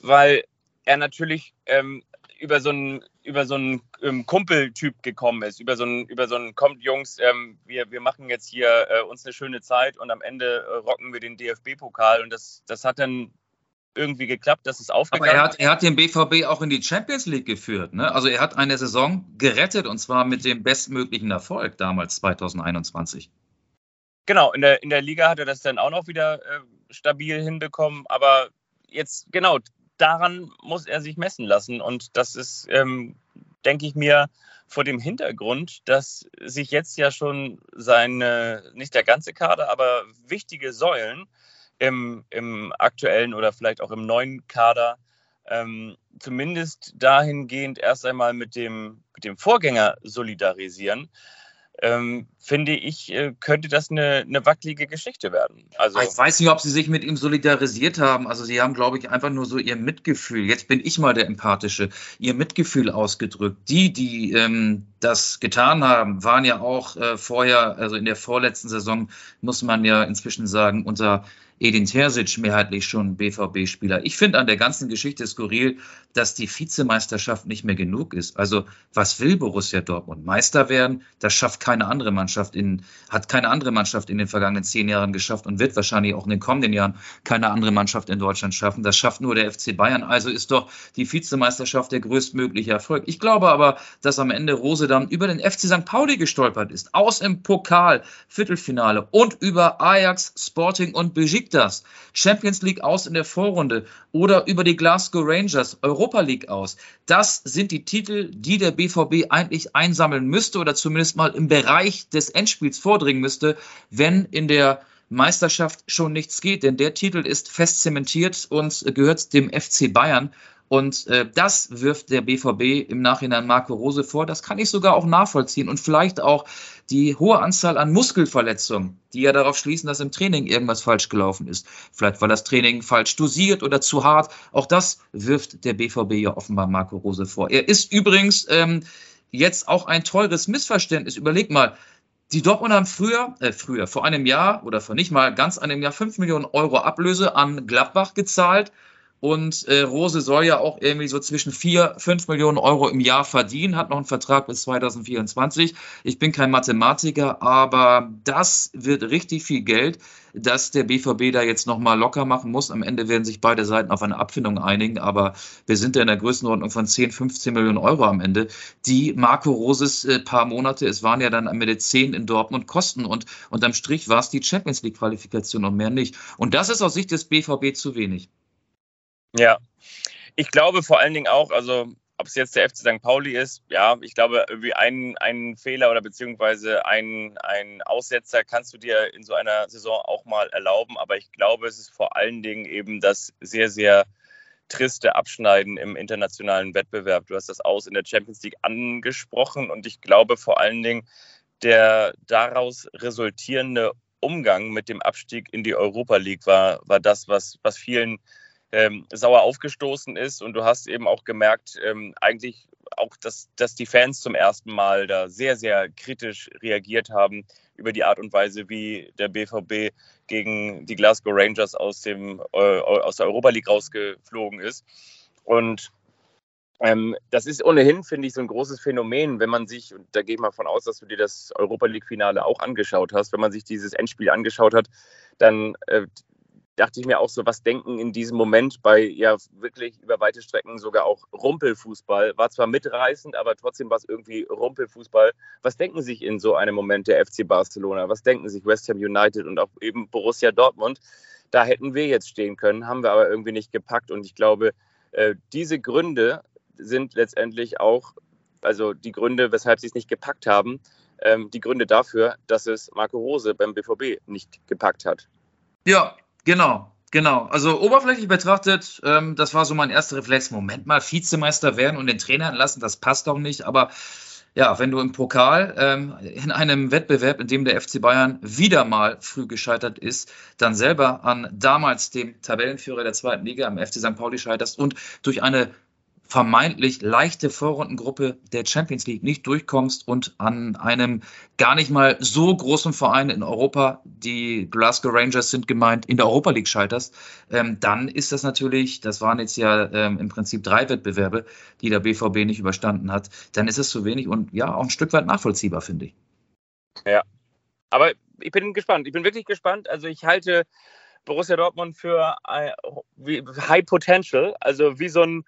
weil er natürlich ähm, über so einen über so einen ähm, Kumpeltyp gekommen ist, über so einen, über so einen, kommt Jungs, ähm, wir, wir machen jetzt hier äh, uns eine schöne Zeit und am Ende äh, rocken wir den DFB-Pokal und das, das hat dann irgendwie geklappt, das ist aufgegangen. Aber er hat, er hat den BVB auch in die Champions League geführt. Ne? Also er hat eine Saison gerettet und zwar mit dem bestmöglichen Erfolg damals 2021. Genau, in der, in der Liga hat er das dann auch noch wieder äh, stabil hinbekommen. Aber jetzt, genau, daran muss er sich messen lassen. Und das ist, ähm, denke ich mir, vor dem Hintergrund, dass sich jetzt ja schon seine, nicht der ganze Kader, aber wichtige Säulen im, im aktuellen oder vielleicht auch im neuen Kader ähm, zumindest dahingehend erst einmal mit dem, mit dem Vorgänger solidarisieren ähm, finde ich, äh, könnte das eine, eine wackelige Geschichte werden. Also ich weiß nicht, ob sie sich mit ihm solidarisiert haben. Also sie haben, glaube ich, einfach nur so ihr Mitgefühl. Jetzt bin ich mal der Empathische. Ihr Mitgefühl ausgedrückt. Die, die ähm, das getan haben, waren ja auch äh, vorher, also in der vorletzten Saison, muss man ja inzwischen sagen, unter Edin Terzic mehrheitlich schon BVB-Spieler. Ich finde an der ganzen Geschichte skurril, dass die Vizemeisterschaft nicht mehr genug ist. Also was will Borussia Dortmund? Meister werden? Das schafft keine andere Mannschaft in, hat keine andere Mannschaft in den vergangenen zehn Jahren geschafft und wird wahrscheinlich auch in den kommenden Jahren keine andere Mannschaft in Deutschland schaffen. Das schafft nur der FC Bayern. Also ist doch die Vizemeisterschaft der größtmögliche Erfolg. Ich glaube aber, dass am Ende Rose dann über den FC St. Pauli gestolpert ist. Aus im Pokal, Viertelfinale und über Ajax, Sporting und Besiktas das? Champions League aus in der Vorrunde oder über die Glasgow Rangers Europa League aus. Das sind die Titel, die der BVB eigentlich einsammeln müsste oder zumindest mal im Bereich des Endspiels vordringen müsste, wenn in der Meisterschaft schon nichts geht, denn der Titel ist fest zementiert und gehört dem FC Bayern. Und äh, das wirft der BVB im Nachhinein Marco Rose vor. Das kann ich sogar auch nachvollziehen. Und vielleicht auch die hohe Anzahl an Muskelverletzungen, die ja darauf schließen, dass im Training irgendwas falsch gelaufen ist. Vielleicht war das Training falsch dosiert oder zu hart. Auch das wirft der BVB ja offenbar Marco Rose vor. Er ist übrigens ähm, jetzt auch ein teures Missverständnis. Überleg mal, die Dortmund haben früher, äh, früher, vor einem Jahr oder vor nicht mal ganz einem Jahr 5 Millionen Euro Ablöse an Gladbach gezahlt und äh, Rose soll ja auch irgendwie so zwischen 4, 5 Millionen Euro im Jahr verdienen, hat noch einen Vertrag bis 2024. Ich bin kein Mathematiker, aber das wird richtig viel Geld, dass der BVB da jetzt nochmal locker machen muss. Am Ende werden sich beide Seiten auf eine Abfindung einigen, aber wir sind ja in der Größenordnung von 10, 15 Millionen Euro am Ende, die Marco Roses äh, paar Monate, es waren ja dann am Ende 10 in Dortmund kosten und unterm Strich war es die Champions League Qualifikation und mehr nicht. Und das ist aus Sicht des BVB zu wenig. Ja, ich glaube vor allen Dingen auch, also ob es jetzt der FC St. Pauli ist, ja, ich glaube, irgendwie einen, einen Fehler oder beziehungsweise einen, einen Aussetzer kannst du dir in so einer Saison auch mal erlauben. Aber ich glaube, es ist vor allen Dingen eben das sehr, sehr triste Abschneiden im internationalen Wettbewerb. Du hast das Aus in der Champions League angesprochen und ich glaube vor allen Dingen, der daraus resultierende Umgang mit dem Abstieg in die Europa League war, war das, was, was vielen ähm, sauer aufgestoßen ist. Und du hast eben auch gemerkt, ähm, eigentlich auch, dass, dass die Fans zum ersten Mal da sehr, sehr kritisch reagiert haben über die Art und Weise, wie der BVB gegen die Glasgow Rangers aus, dem, äh, aus der Europa League rausgeflogen ist. Und ähm, das ist ohnehin, finde ich, so ein großes Phänomen, wenn man sich, und da gehe ich mal von aus, dass du dir das Europa League-Finale auch angeschaut hast, wenn man sich dieses Endspiel angeschaut hat, dann äh, dachte ich mir auch so, was denken in diesem Moment bei ja wirklich über weite Strecken sogar auch Rumpelfußball. War zwar mitreißend, aber trotzdem war es irgendwie Rumpelfußball. Was denken sich in so einem Moment der FC Barcelona? Was denken sich West Ham United und auch eben Borussia Dortmund? Da hätten wir jetzt stehen können, haben wir aber irgendwie nicht gepackt. Und ich glaube, äh, diese Gründe sind letztendlich auch, also die Gründe, weshalb sie es nicht gepackt haben, ähm, die Gründe dafür, dass es Marco Rose beim BVB nicht gepackt hat. Ja, genau. Genau, also oberflächlich betrachtet, ähm, das war so mein erster Reflex. Moment mal, Vizemeister werden und den Trainer entlassen, das passt doch nicht. Aber ja, wenn du im Pokal ähm, in einem Wettbewerb, in dem der FC Bayern wieder mal früh gescheitert ist, dann selber an damals dem Tabellenführer der zweiten Liga, am FC St. Pauli scheiterst und durch eine vermeintlich leichte Vorrundengruppe der Champions League nicht durchkommst und an einem gar nicht mal so großen Verein in Europa, die Glasgow Rangers sind gemeint, in der Europa League scheiterst, ähm, dann ist das natürlich, das waren jetzt ja ähm, im Prinzip drei Wettbewerbe, die der BVB nicht überstanden hat, dann ist es zu wenig und ja, auch ein Stück weit nachvollziehbar, finde ich. Ja, aber ich bin gespannt. Ich bin wirklich gespannt. Also ich halte Borussia Dortmund für äh, High Potential, also wie so ein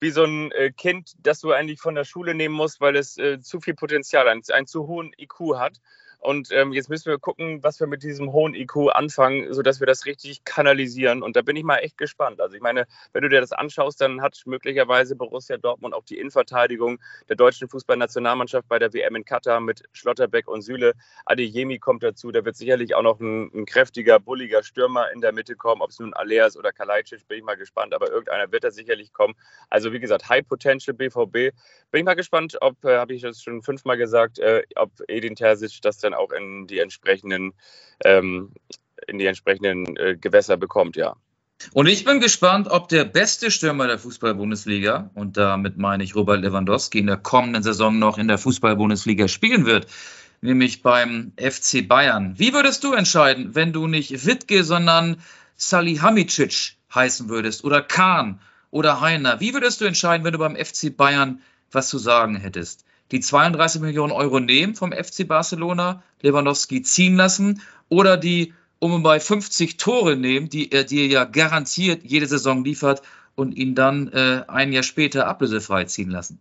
wie so ein äh, Kind, das du eigentlich von der Schule nehmen musst, weil es äh, zu viel Potenzial, einen, einen zu hohen IQ hat. Und ähm, jetzt müssen wir gucken, was wir mit diesem hohen IQ anfangen, sodass wir das richtig kanalisieren. Und da bin ich mal echt gespannt. Also ich meine, wenn du dir das anschaust, dann hat möglicherweise Borussia Dortmund auch die Innenverteidigung der deutschen Fußballnationalmannschaft bei der WM in Katar mit Schlotterbeck und Süle. Adeyemi kommt dazu. Da wird sicherlich auch noch ein, ein kräftiger, bulliger Stürmer in der Mitte kommen. Ob es nun Aleas oder Kalajdzic, bin ich mal gespannt. Aber irgendeiner wird da sicherlich kommen. Also wie gesagt, High Potential BVB. Bin ich mal gespannt, ob, äh, habe ich das schon fünfmal gesagt, äh, ob Edin Terzic das dann auch in die entsprechenden, ähm, in die entsprechenden äh, Gewässer bekommt, ja. Und ich bin gespannt, ob der beste Stürmer der Fußball-Bundesliga, und damit meine ich Robert Lewandowski, in der kommenden Saison noch in der Fußball-Bundesliga spielen wird, nämlich beim FC Bayern. Wie würdest du entscheiden, wenn du nicht Wittke, sondern Salihamidzic heißen würdest oder Kahn oder Heiner? Wie würdest du entscheiden, wenn du beim FC Bayern was zu sagen hättest? Die 32 Millionen Euro nehmen vom FC Barcelona, Lewandowski ziehen lassen oder die um bei 50 Tore nehmen, die er dir ja garantiert jede Saison liefert und ihn dann äh, ein Jahr später ablösefrei ziehen lassen?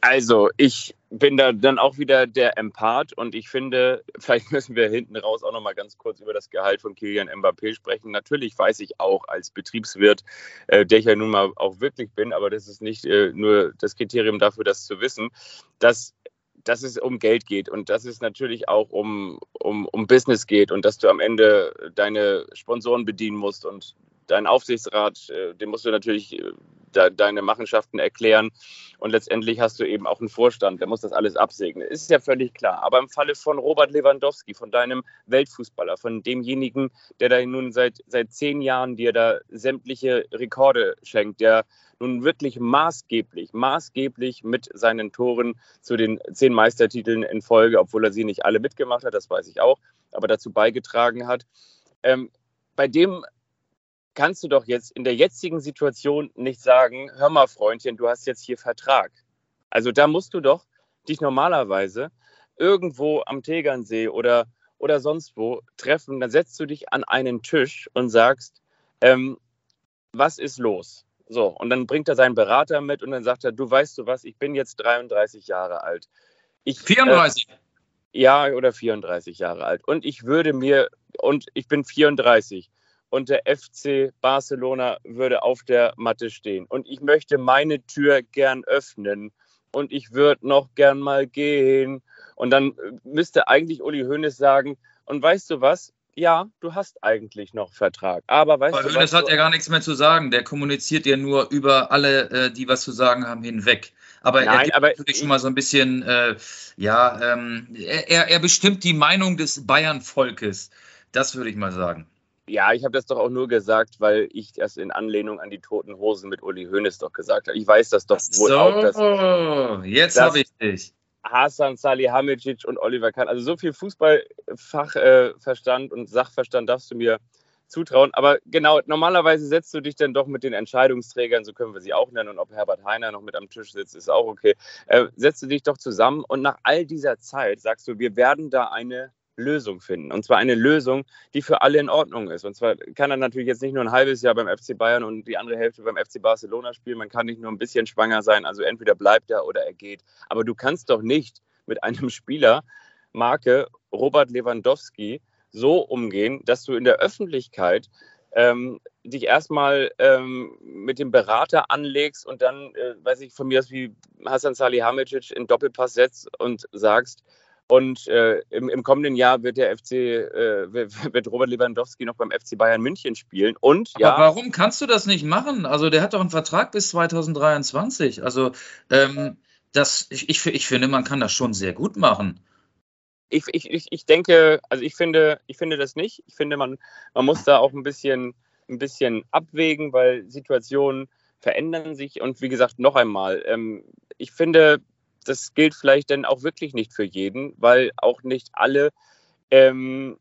Also, ich bin da dann auch wieder der Empath und ich finde, vielleicht müssen wir hinten raus auch noch mal ganz kurz über das Gehalt von Kilian Mbappé sprechen. Natürlich weiß ich auch als Betriebswirt, äh, der ich ja nun mal auch wirklich bin, aber das ist nicht äh, nur das Kriterium dafür, das zu wissen, dass dass es um Geld geht und dass es natürlich auch um, um, um Business geht und dass du am Ende deine Sponsoren bedienen musst und deinen Aufsichtsrat, äh, dem musst du natürlich äh, deine Machenschaften erklären. Und letztendlich hast du eben auch einen Vorstand, der muss das alles absegnen. Ist ja völlig klar. Aber im Falle von Robert Lewandowski, von deinem Weltfußballer, von demjenigen, der da nun seit, seit zehn Jahren dir da sämtliche Rekorde schenkt, der nun wirklich maßgeblich, maßgeblich mit seinen Toren zu den zehn Meistertiteln in Folge, obwohl er sie nicht alle mitgemacht hat, das weiß ich auch, aber dazu beigetragen hat. Ähm, bei dem kannst du doch jetzt in der jetzigen Situation nicht sagen, hör mal, Freundchen, du hast jetzt hier Vertrag. Also da musst du doch dich normalerweise irgendwo am Tegernsee oder, oder sonst wo treffen. Dann setzt du dich an einen Tisch und sagst, ähm, was ist los? So, und dann bringt er seinen Berater mit und dann sagt er, du weißt du was, ich bin jetzt 33 Jahre alt. Ich, 34? Äh, ja, oder 34 Jahre alt. Und ich würde mir, und ich bin 34 und der FC Barcelona würde auf der Matte stehen. Und ich möchte meine Tür gern öffnen und ich würde noch gern mal gehen. Und dann müsste eigentlich Uli Hoeneß sagen, und weißt du was, ja, du hast eigentlich noch Vertrag. Aber weißt Aber du, Hoeneß was hat ja gar nichts mehr zu sagen. Der kommuniziert ja nur über alle, äh, die was zu sagen haben, hinweg. Aber er Nein, gibt aber natürlich ich- schon mal so ein bisschen, äh, ja, ähm, er, er bestimmt die Meinung des Bayern-Volkes. Das würde ich mal sagen. Ja, ich habe das doch auch nur gesagt, weil ich das in Anlehnung an die toten Hosen mit Uli Hoeneß doch gesagt habe. Ich weiß das doch wohl auch, dass So, jetzt habe ich dich. Hasan Salihamidzic und Oliver Kahn, also so viel Fußballfachverstand und Sachverstand darfst du mir zutrauen. Aber genau, normalerweise setzt du dich dann doch mit den Entscheidungsträgern, so können wir sie auch nennen, und ob Herbert Heiner noch mit am Tisch sitzt, ist auch okay. Äh, setzt du dich doch zusammen und nach all dieser Zeit sagst du, wir werden da eine Lösung finden. Und zwar eine Lösung, die für alle in Ordnung ist. Und zwar kann er natürlich jetzt nicht nur ein halbes Jahr beim FC Bayern und die andere Hälfte beim FC Barcelona spielen. Man kann nicht nur ein bisschen schwanger sein. Also entweder bleibt er oder er geht. Aber du kannst doch nicht mit einem Spieler Marke Robert Lewandowski so umgehen, dass du in der Öffentlichkeit ähm, dich erstmal ähm, mit dem Berater anlegst und dann, äh, weiß ich, von mir aus wie Hassan Salihamidzic in Doppelpass setzt und sagst, und äh, im, im kommenden Jahr wird der FC, äh, wird Robert Lewandowski noch beim FC Bayern München spielen. Und Aber ja, warum kannst du das nicht machen? Also der hat doch einen Vertrag bis 2023. Also ähm, das, ich, ich, ich finde, man kann das schon sehr gut machen. ich, ich, ich, ich denke, also ich finde, ich finde das nicht. Ich finde, man, man muss da auch ein bisschen, ein bisschen abwägen, weil Situationen verändern sich. Und wie gesagt, noch einmal, ähm, ich finde, das gilt vielleicht dann auch wirklich nicht für jeden, weil auch nicht alle ähm,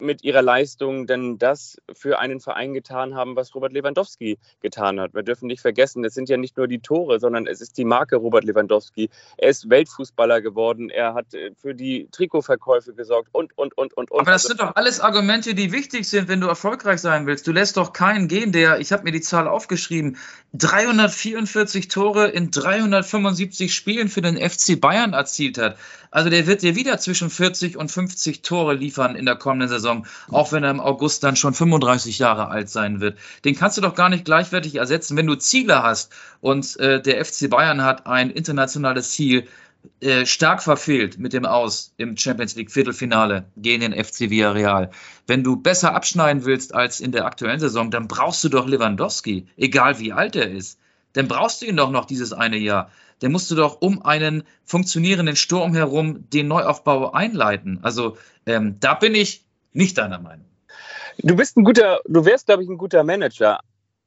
mit ihrer Leistung denn das für einen Verein getan haben, was Robert Lewandowski getan hat. Wir dürfen nicht vergessen, es sind ja nicht nur die Tore, sondern es ist die Marke Robert Lewandowski. Er ist Weltfußballer geworden, er hat äh, für die Trikotverkäufe gesorgt und, und, und, und, und. Aber das sind doch alles Argumente, die wichtig sind, wenn du erfolgreich sein willst. Du lässt doch keinen gehen, der, ich habe mir die Zahl aufgeschrieben, 344 Tore in 375 Spielen für den FC Bayern erzielt hat. Also der wird dir wieder zwischen 40 und 50 Tore liefern in der kommenden Saison, auch wenn er im August dann schon 35 Jahre alt sein wird. Den kannst du doch gar nicht gleichwertig ersetzen, wenn du Ziele hast. Und äh, der FC Bayern hat ein internationales Ziel, äh, stark verfehlt mit dem Aus im Champions League Viertelfinale gegen den FC Villarreal. Wenn du besser abschneiden willst als in der aktuellen Saison, dann brauchst du doch Lewandowski, egal wie alt er ist. Dann brauchst du ihn doch noch dieses eine Jahr. Dann musst du doch um einen funktionierenden Sturm herum den Neuaufbau einleiten. Also ähm, da bin ich nicht deiner Meinung. Du bist ein guter, du wärst, glaube ich, ein guter Manager.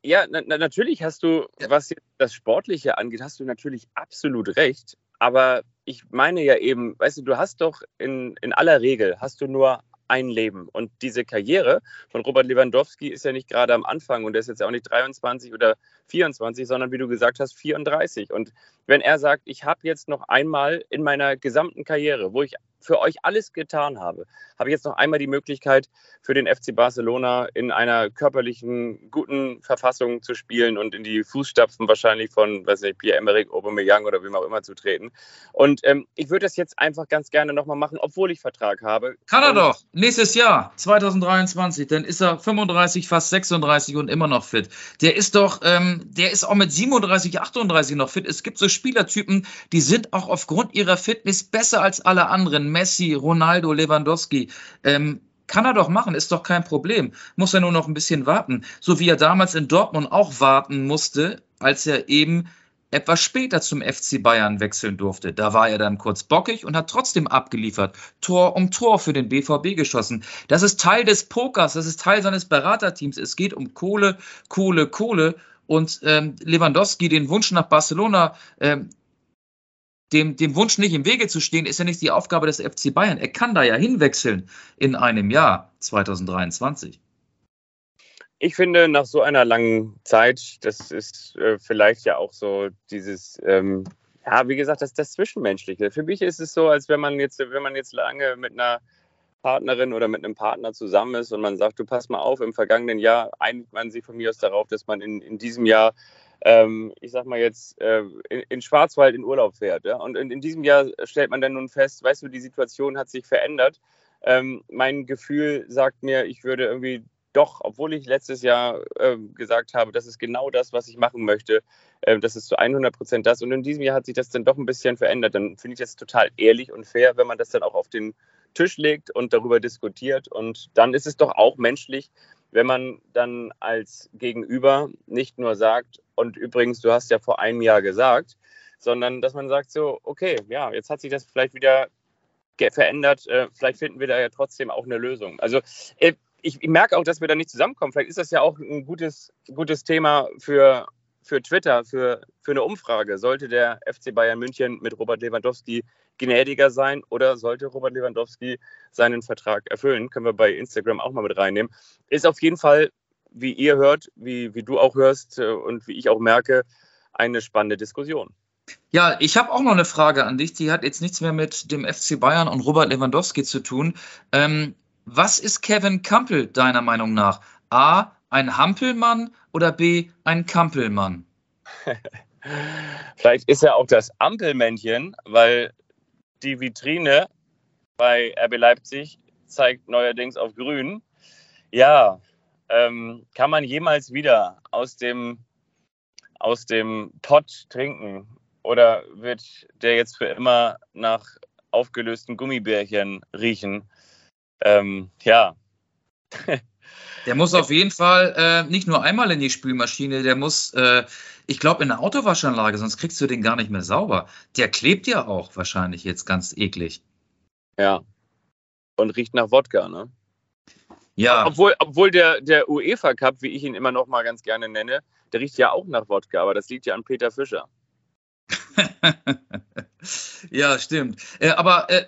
Ja, na, na, natürlich hast du, was jetzt das Sportliche angeht, hast du natürlich absolut recht. Aber ich meine ja eben, weißt du, du hast doch in, in aller Regel hast du nur ein Leben. Und diese Karriere von Robert Lewandowski ist ja nicht gerade am Anfang und er ist jetzt auch nicht 23 oder 24, sondern wie du gesagt hast, 34. Und wenn er sagt, ich habe jetzt noch einmal in meiner gesamten Karriere, wo ich für euch alles getan habe, habe ich jetzt noch einmal die Möglichkeit, für den FC Barcelona in einer körperlichen, guten Verfassung zu spielen und in die Fußstapfen wahrscheinlich von, weiß nicht, Pierre-Emerick Aubameyang oder wem auch immer zu treten. Und ähm, ich würde das jetzt einfach ganz gerne nochmal machen, obwohl ich Vertrag habe. Kann er Und doch. Nächstes Jahr, 2023, dann ist er 35, fast 36 und immer noch fit. Der ist doch, ähm, der ist auch mit 37, 38 noch fit. Es gibt so Spielertypen, die sind auch aufgrund ihrer Fitness besser als alle anderen. Messi, Ronaldo, Lewandowski. Ähm, kann er doch machen, ist doch kein Problem. Muss er nur noch ein bisschen warten. So wie er damals in Dortmund auch warten musste, als er eben etwas später zum FC Bayern wechseln durfte. Da war er dann kurz bockig und hat trotzdem abgeliefert. Tor um Tor für den BVB geschossen. Das ist Teil des Pokers, das ist Teil seines Beraterteams. Es geht um Kohle, Kohle, Kohle. Und ähm, Lewandowski den Wunsch nach Barcelona, ähm, dem, dem Wunsch nicht im Wege zu stehen, ist ja nicht die Aufgabe des FC Bayern. Er kann da ja hinwechseln in einem Jahr 2023. Ich finde, nach so einer langen Zeit, das ist äh, vielleicht ja auch so dieses, ähm, ja, wie gesagt, das, das Zwischenmenschliche. Für mich ist es so, als wenn man jetzt, wenn man jetzt lange mit einer Partnerin oder mit einem Partner zusammen ist und man sagt, du pass mal auf, im vergangenen Jahr einigt man sich von mir aus darauf, dass man in, in diesem Jahr, ähm, ich sag mal jetzt, äh, in, in, Schwarzwald in Urlaub fährt. Ja? Und in, in, diesem Jahr stellt man dann nun fest, weißt du, die Situation hat sich verändert. Ähm, mein Gefühl sagt mir, ich würde irgendwie doch, obwohl ich letztes Jahr äh, gesagt habe, das ist genau das, was ich machen möchte, äh, das ist zu 100 Prozent das. Und in diesem Jahr hat sich das dann doch ein bisschen verändert. Dann finde ich das total ehrlich und fair, wenn man das dann auch auf den Tisch legt und darüber diskutiert. Und dann ist es doch auch menschlich, wenn man dann als Gegenüber nicht nur sagt, und übrigens, du hast ja vor einem Jahr gesagt, sondern dass man sagt so, okay, ja, jetzt hat sich das vielleicht wieder verändert, äh, vielleicht finden wir da ja trotzdem auch eine Lösung. Also äh, ich, ich, merke auch, dass wir da nicht zusammenkommen. Vielleicht ist das ja auch ein gutes, gutes Thema für, für Twitter, für, für eine Umfrage. Sollte der FC Bayern München mit Robert Lewandowski gnädiger sein oder sollte Robert Lewandowski seinen Vertrag erfüllen? Können wir bei Instagram auch mal mit reinnehmen. Ist auf jeden Fall, wie ihr hört, wie, wie du auch hörst äh, und wie ich auch merke, eine spannende Diskussion. Ja, ich habe auch noch eine Frage an dich. Die hat jetzt nichts mehr mit dem FC Bayern und Robert Lewandowski zu tun. Ähm, was ist Kevin Campbell deiner Meinung nach? A, ein Hampelmann oder B, ein Kampelmann? Vielleicht ist er auch das Ampelmännchen, weil die Vitrine bei RB Leipzig zeigt neuerdings auf grün. Ja, ähm, kann man jemals wieder aus dem, aus dem Pott trinken? Oder wird der jetzt für immer nach aufgelösten Gummibärchen riechen? Ähm, ja. Der muss auf jeden Fall äh, nicht nur einmal in die Spülmaschine, der muss, äh, ich glaube, in eine Autowaschanlage, sonst kriegst du den gar nicht mehr sauber. Der klebt ja auch wahrscheinlich jetzt ganz eklig. Ja. Und riecht nach Wodka, ne? Ja. Obwohl, obwohl der, der UEFA Cup, wie ich ihn immer noch mal ganz gerne nenne, der riecht ja auch nach Wodka, aber das liegt ja an Peter Fischer. ja, stimmt. Äh, aber äh,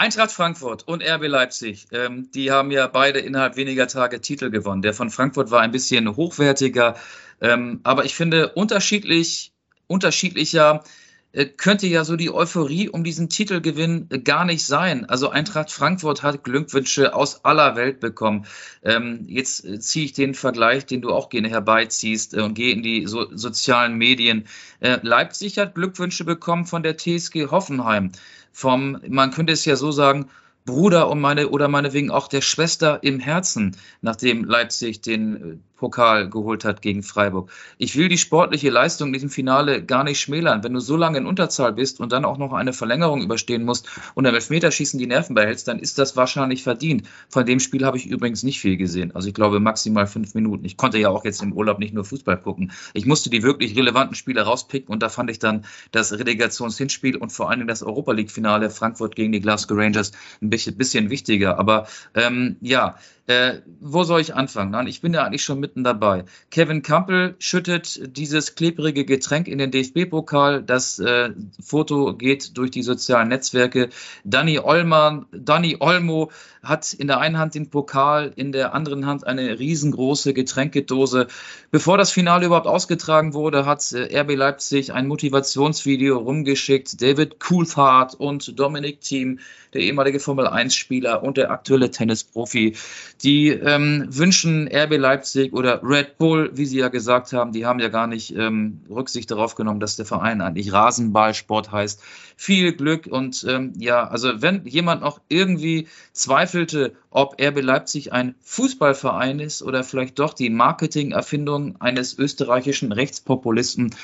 Eintracht Frankfurt und RB Leipzig, ähm, die haben ja beide innerhalb weniger Tage Titel gewonnen. Der von Frankfurt war ein bisschen hochwertiger, ähm, aber ich finde unterschiedlich, unterschiedlicher äh, könnte ja so die Euphorie um diesen Titelgewinn äh, gar nicht sein. Also Eintracht Frankfurt hat Glückwünsche aus aller Welt bekommen. Ähm, jetzt äh, ziehe ich den Vergleich, den du auch gerne herbeiziehst und gehe in die so sozialen Medien. Leipzig hat Glückwünsche bekommen von der TSG Hoffenheim. Vom, man könnte es ja so sagen, Bruder und meine oder meinetwegen auch der Schwester im Herzen, nachdem Leipzig den äh, Pokal geholt hat gegen Freiburg. Ich will die sportliche Leistung in diesem Finale gar nicht schmälern. Wenn du so lange in Unterzahl bist und dann auch noch eine Verlängerung überstehen musst und am Elfmeterschießen die Nerven behältst, dann ist das wahrscheinlich verdient. Von dem Spiel habe ich übrigens nicht viel gesehen. Also ich glaube maximal fünf Minuten. Ich konnte ja auch jetzt im Urlaub nicht nur Fußball gucken. Ich musste die wirklich relevanten Spiele rauspicken und da fand ich dann das Relegationshinspiel und vor allem das Europa League-Finale Frankfurt gegen die Glasgow Rangers ein bisschen, bisschen wichtiger. Aber ähm, ja, äh, wo soll ich anfangen? Nein, ich bin ja eigentlich schon mitten dabei. Kevin Campbell schüttet dieses klebrige Getränk in den DFB-Pokal. Das äh, Foto geht durch die sozialen Netzwerke. Danny Olman, Danny Olmo hat in der einen Hand den Pokal, in der anderen Hand eine riesengroße Getränkedose. Bevor das Finale überhaupt ausgetragen wurde, hat äh, RB Leipzig ein Motivationsvideo rumgeschickt. David Coulthard und Dominic Thiem, der ehemalige Formel-1-Spieler und der aktuelle Tennisprofi, die ähm, wünschen RB Leipzig oder Red Bull, wie sie ja gesagt haben, die haben ja gar nicht ähm, Rücksicht darauf genommen, dass der Verein eigentlich Rasenballsport heißt. Viel Glück und ähm, ja, also wenn jemand noch irgendwie zweifelte, ob RB Leipzig ein Fußballverein ist oder vielleicht doch die Marketingerfindung eines österreichischen Rechtspopulisten,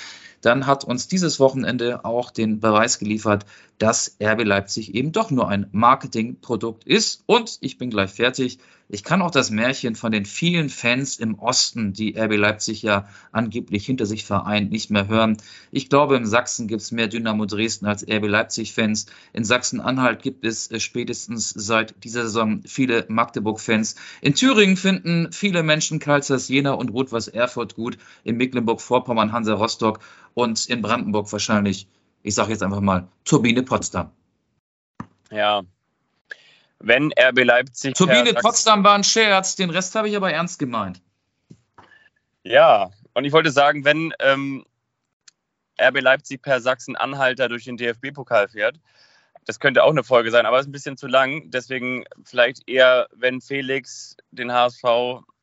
dann hat uns dieses Wochenende auch den Beweis geliefert, dass RB Leipzig eben doch nur ein Marketingprodukt ist. Und ich bin gleich fertig. Ich kann auch das Märchen von den vielen Fans im Osten, die RB Leipzig ja angeblich hinter sich vereint, nicht mehr hören. Ich glaube, in Sachsen gibt es mehr Dynamo Dresden als RB Leipzig-Fans. In Sachsen-Anhalt gibt es äh, spätestens seit dieser Saison viele Magdeburg-Fans. In Thüringen finden viele Menschen Karlsruhe, Jena und Rot-Weiß Erfurt gut. In Mecklenburg-Vorpommern Hansa Rostock und in Brandenburg wahrscheinlich, ich sage jetzt einfach mal, Turbine Potsdam. Ja, wenn RB Leipzig. Turbine Potsdam war ein Scherz, den Rest habe ich aber ernst gemeint. Ja, und ich wollte sagen, wenn ähm, RB Leipzig per Sachsen-Anhalter durch den DFB-Pokal fährt, das könnte auch eine Folge sein, aber es ist ein bisschen zu lang. Deswegen vielleicht eher, wenn Felix den HSV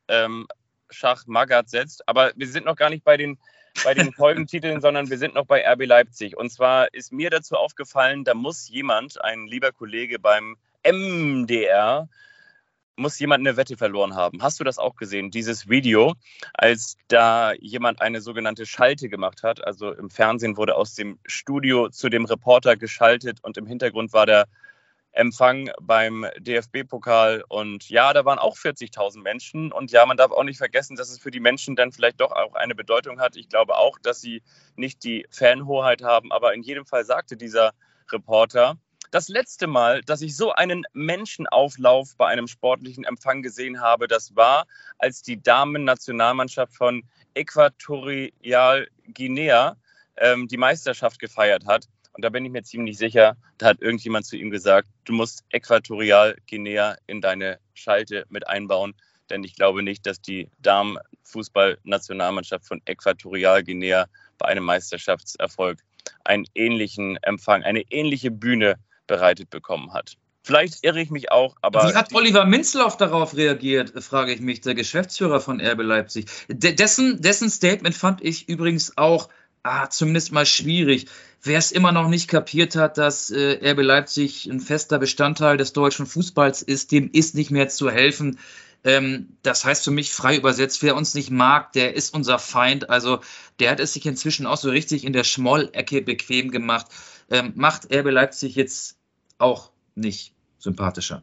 ähm, Schach Magath setzt. Aber wir sind noch gar nicht bei den, bei den Folgentiteln, sondern wir sind noch bei RB Leipzig. Und zwar ist mir dazu aufgefallen, da muss jemand, ein lieber Kollege beim MDR muss jemand eine Wette verloren haben. Hast du das auch gesehen, dieses Video, als da jemand eine sogenannte Schalte gemacht hat? Also im Fernsehen wurde aus dem Studio zu dem Reporter geschaltet und im Hintergrund war der Empfang beim DFB-Pokal. Und ja, da waren auch 40.000 Menschen. Und ja, man darf auch nicht vergessen, dass es für die Menschen dann vielleicht doch auch eine Bedeutung hat. Ich glaube auch, dass sie nicht die Fanhoheit haben. Aber in jedem Fall sagte dieser Reporter, das letzte Mal, dass ich so einen Menschenauflauf bei einem sportlichen Empfang gesehen habe, das war, als die Damen-Nationalmannschaft von Äquatorial Guinea ähm, die Meisterschaft gefeiert hat. Und da bin ich mir ziemlich sicher, da hat irgendjemand zu ihm gesagt, du musst Äquatorial Guinea in deine Schalte mit einbauen. Denn ich glaube nicht, dass die Damenfußballnationalmannschaft von Äquatorial Guinea bei einem Meisterschaftserfolg einen ähnlichen Empfang, eine ähnliche Bühne bereitet bekommen hat. Vielleicht irre ich mich auch, aber. Wie hat Oliver Minzlaff darauf reagiert, frage ich mich, der Geschäftsführer von RB Leipzig. De dessen, dessen Statement fand ich übrigens auch ah, zumindest mal schwierig. Wer es immer noch nicht kapiert hat, dass äh, RB Leipzig ein fester Bestandteil des deutschen Fußballs ist, dem ist nicht mehr zu helfen. Ähm, das heißt für mich frei übersetzt, wer uns nicht mag, der ist unser Feind. Also der hat es sich inzwischen auch so richtig in der Schmollecke bequem gemacht. Ähm, macht RB Leipzig jetzt auch nicht sympathischer.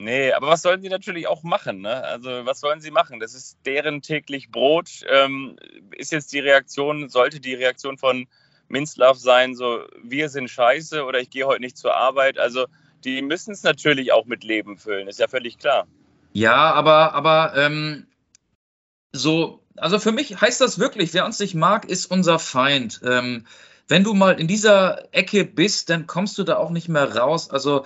Nee, aber was sollen sie natürlich auch machen? Ne? Also was sollen sie machen? Das ist deren täglich Brot. Ähm, ist jetzt die Reaktion, sollte die Reaktion von Minzlaff sein, so wir sind scheiße oder ich gehe heute nicht zur Arbeit? Also die müssen es natürlich auch mit Leben füllen, ist ja völlig klar. Ja, aber, aber ähm, so, also für mich heißt das wirklich, wer uns nicht mag, ist unser Feind. Ähm, wenn du mal in dieser Ecke bist, dann kommst du da auch nicht mehr raus. Also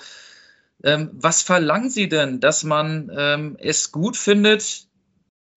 ähm, was verlangen Sie denn, dass man ähm, es gut findet,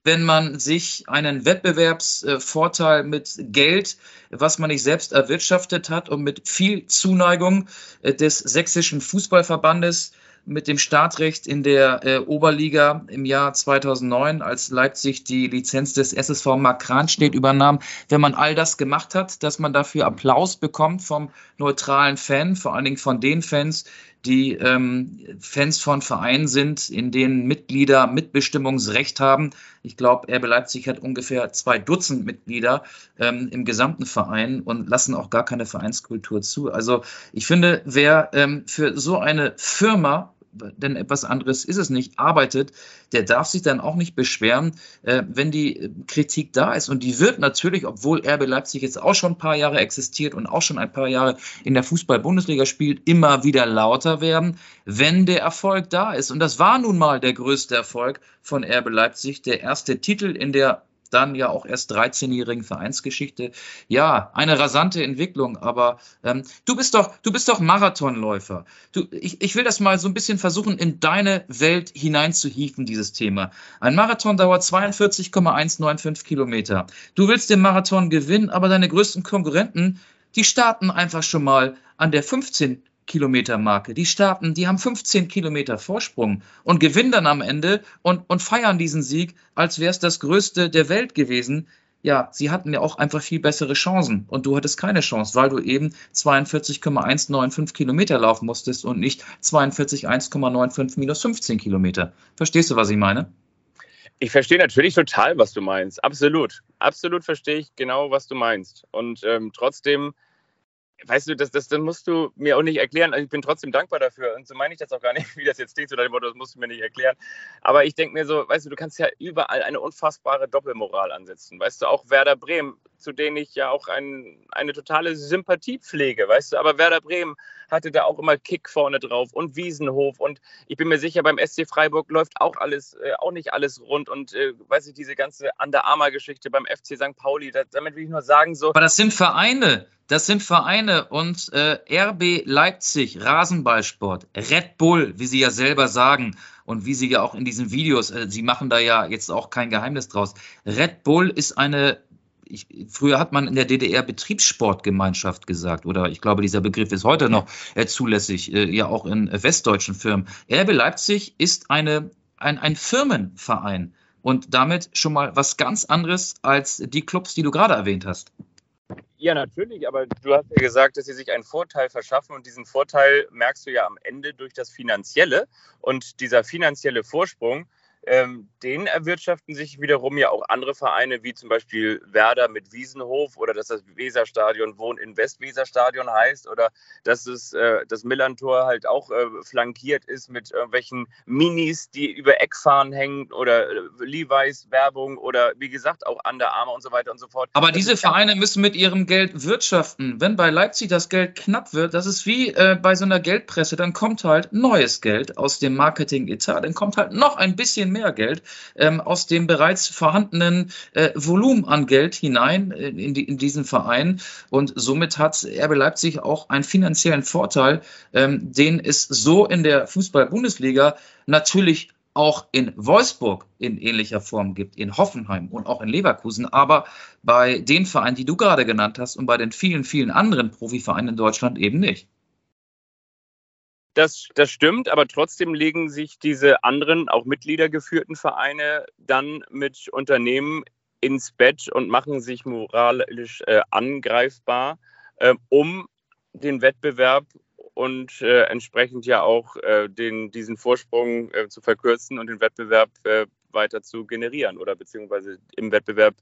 wenn man sich einen Wettbewerbsvorteil mit Geld, was man nicht selbst erwirtschaftet hat und mit viel Zuneigung äh, des sächsischen Fußballverbandes mit dem Startrecht in der äh, Oberliga im Jahr 2009, als Leipzig die Lizenz des SSV Mark Kranstedt übernahm. Wenn man all das gemacht hat, dass man dafür Applaus bekommt vom neutralen Fan, vor allen Dingen von den Fans, die ähm, Fans von Vereinen sind, in denen Mitglieder Mitbestimmungsrecht haben. Ich glaube, RB Leipzig hat ungefähr zwei Dutzend Mitglieder ähm, im gesamten Verein und lassen auch gar keine Vereinskultur zu. Also ich finde, wer ähm, für so eine Firma denn etwas anderes ist es nicht, arbeitet, der darf sich dann auch nicht beschweren, äh, wenn die äh, Kritik da ist. Und die wird natürlich, obwohl RB Leipzig jetzt auch schon ein paar Jahre existiert und auch schon ein paar Jahre in der Fußball-Bundesliga spielt, immer wieder lauter werden, wenn der Erfolg da ist. Und das war nun mal der größte Erfolg von RB Leipzig, der erste Titel in der dann ja auch erst 13-jährigen Vereinsgeschichte. Ja, eine rasante Entwicklung, aber ähm, du bist doch, du bist doch Marathonläufer. Du, ich, ich will das mal so ein bisschen versuchen, in deine Welt hineinzuhieven, dieses Thema. Ein Marathon dauert 42,195 Kilometer. Du willst den Marathon gewinnen, aber deine größten Konkurrenten, die starten einfach schon mal an der 15 Kilometer-Marke. Die starten, die haben 15 Kilometer Vorsprung und gewinnen dann am Ende und, und feiern diesen Sieg, als wäre es das Größte der Welt gewesen. Ja, sie hatten ja auch einfach viel bessere Chancen und du hattest keine Chance, weil du eben 42,195 Kilometer laufen musstest und nicht 42,195 minus 15 Kilometer. Verstehst du, was ich meine? Ich verstehe natürlich total, was du meinst. Absolut. Absolut verstehe ich genau, was du meinst. Und ähm, trotzdem weißt du, das, das, das musst du mir auch nicht erklären. Also ich bin trotzdem dankbar dafür. Und so meine ich das auch gar nicht, wie das jetzt klingt, oder dem Motto, das musst du mir nicht erklären. Aber ich denke mir so, weißt du, du kannst ja überall eine unfassbare Doppelmoral ansetzen. Weißt du, auch Werder Bremen, zu denen ich ja auch ein, eine totale Sympathie pflege, weißt du, aber Werder Bremen hatte da auch immer Kick vorne drauf und Wiesenhof und ich bin mir sicher, beim SC Freiburg läuft auch alles, äh, auch nicht alles rund und äh, weiß ich, diese ganze Under Armour Geschichte beim FC St. Pauli, das, damit will ich nur sagen so. Aber das sind Vereine, das sind Vereine und äh, RB Leipzig, Rasenballsport, Red Bull, wie sie ja selber sagen und wie sie ja auch in diesen Videos, äh, sie machen da ja jetzt auch kein Geheimnis draus. Red Bull ist eine, ich, früher hat man in der DDR Betriebssportgemeinschaft gesagt oder ich glaube, dieser Begriff ist heute noch äh, zulässig, äh, ja auch in westdeutschen Firmen. RB Leipzig ist eine, ein, ein Firmenverein und damit schon mal was ganz anderes als die Clubs, die du gerade erwähnt hast. Ja, natürlich, aber du hast ja gesagt, dass sie sich einen Vorteil verschaffen und diesen Vorteil merkst du ja am Ende durch das Finanzielle. Und dieser finanzielle Vorsprung, ähm, den erwirtschaften sich wiederum ja auch andere Vereine, wie zum Beispiel Werder mit Wiesenhof oder dass das Weserstadion Wohn in Westweserstadion heißt oder dass es, äh, das Millantor halt auch äh, flankiert ist mit irgendwelchen Minis, die über Eckfahren hängen oder äh, Levi's Werbung oder wie gesagt auch Under Armour und so weiter und so fort. Aber diese Vereine müssen mit ihrem Geld wirtschaften. Wenn bei Leipzig das Geld knapp wird, das ist wie äh, bei so einer Geldpresse, dann kommt halt neues Geld aus dem Marketing-Etat, dann kommt halt noch ein bisschen mehr Geld ähm, aus dem bereits vorhandenen äh, Volumen an Geld hinein äh, in, die, in, diesen Verein. Und somit hat RB Leipzig auch einen finanziellen Vorteil, ähm, den es so in der Fußball-Bundesliga natürlich auch in Wolfsburg in ähnlicher Form gibt, in Hoffenheim und auch in Leverkusen, aber bei den Vereinen, die du gerade genannt hast und bei den vielen, vielen anderen Profivereinen in Deutschland eben nicht. Das, das stimmt, aber trotzdem legen sich diese anderen, auch mitgliedergeführten Vereine dann mit Unternehmen ins Bett und machen sich moralisch äh, angreifbar, äh, um den Wettbewerb und äh, entsprechend ja auch äh, den, diesen Vorsprung äh, zu verkürzen und den Wettbewerb äh, weiter zu generieren oder beziehungsweise im Wettbewerb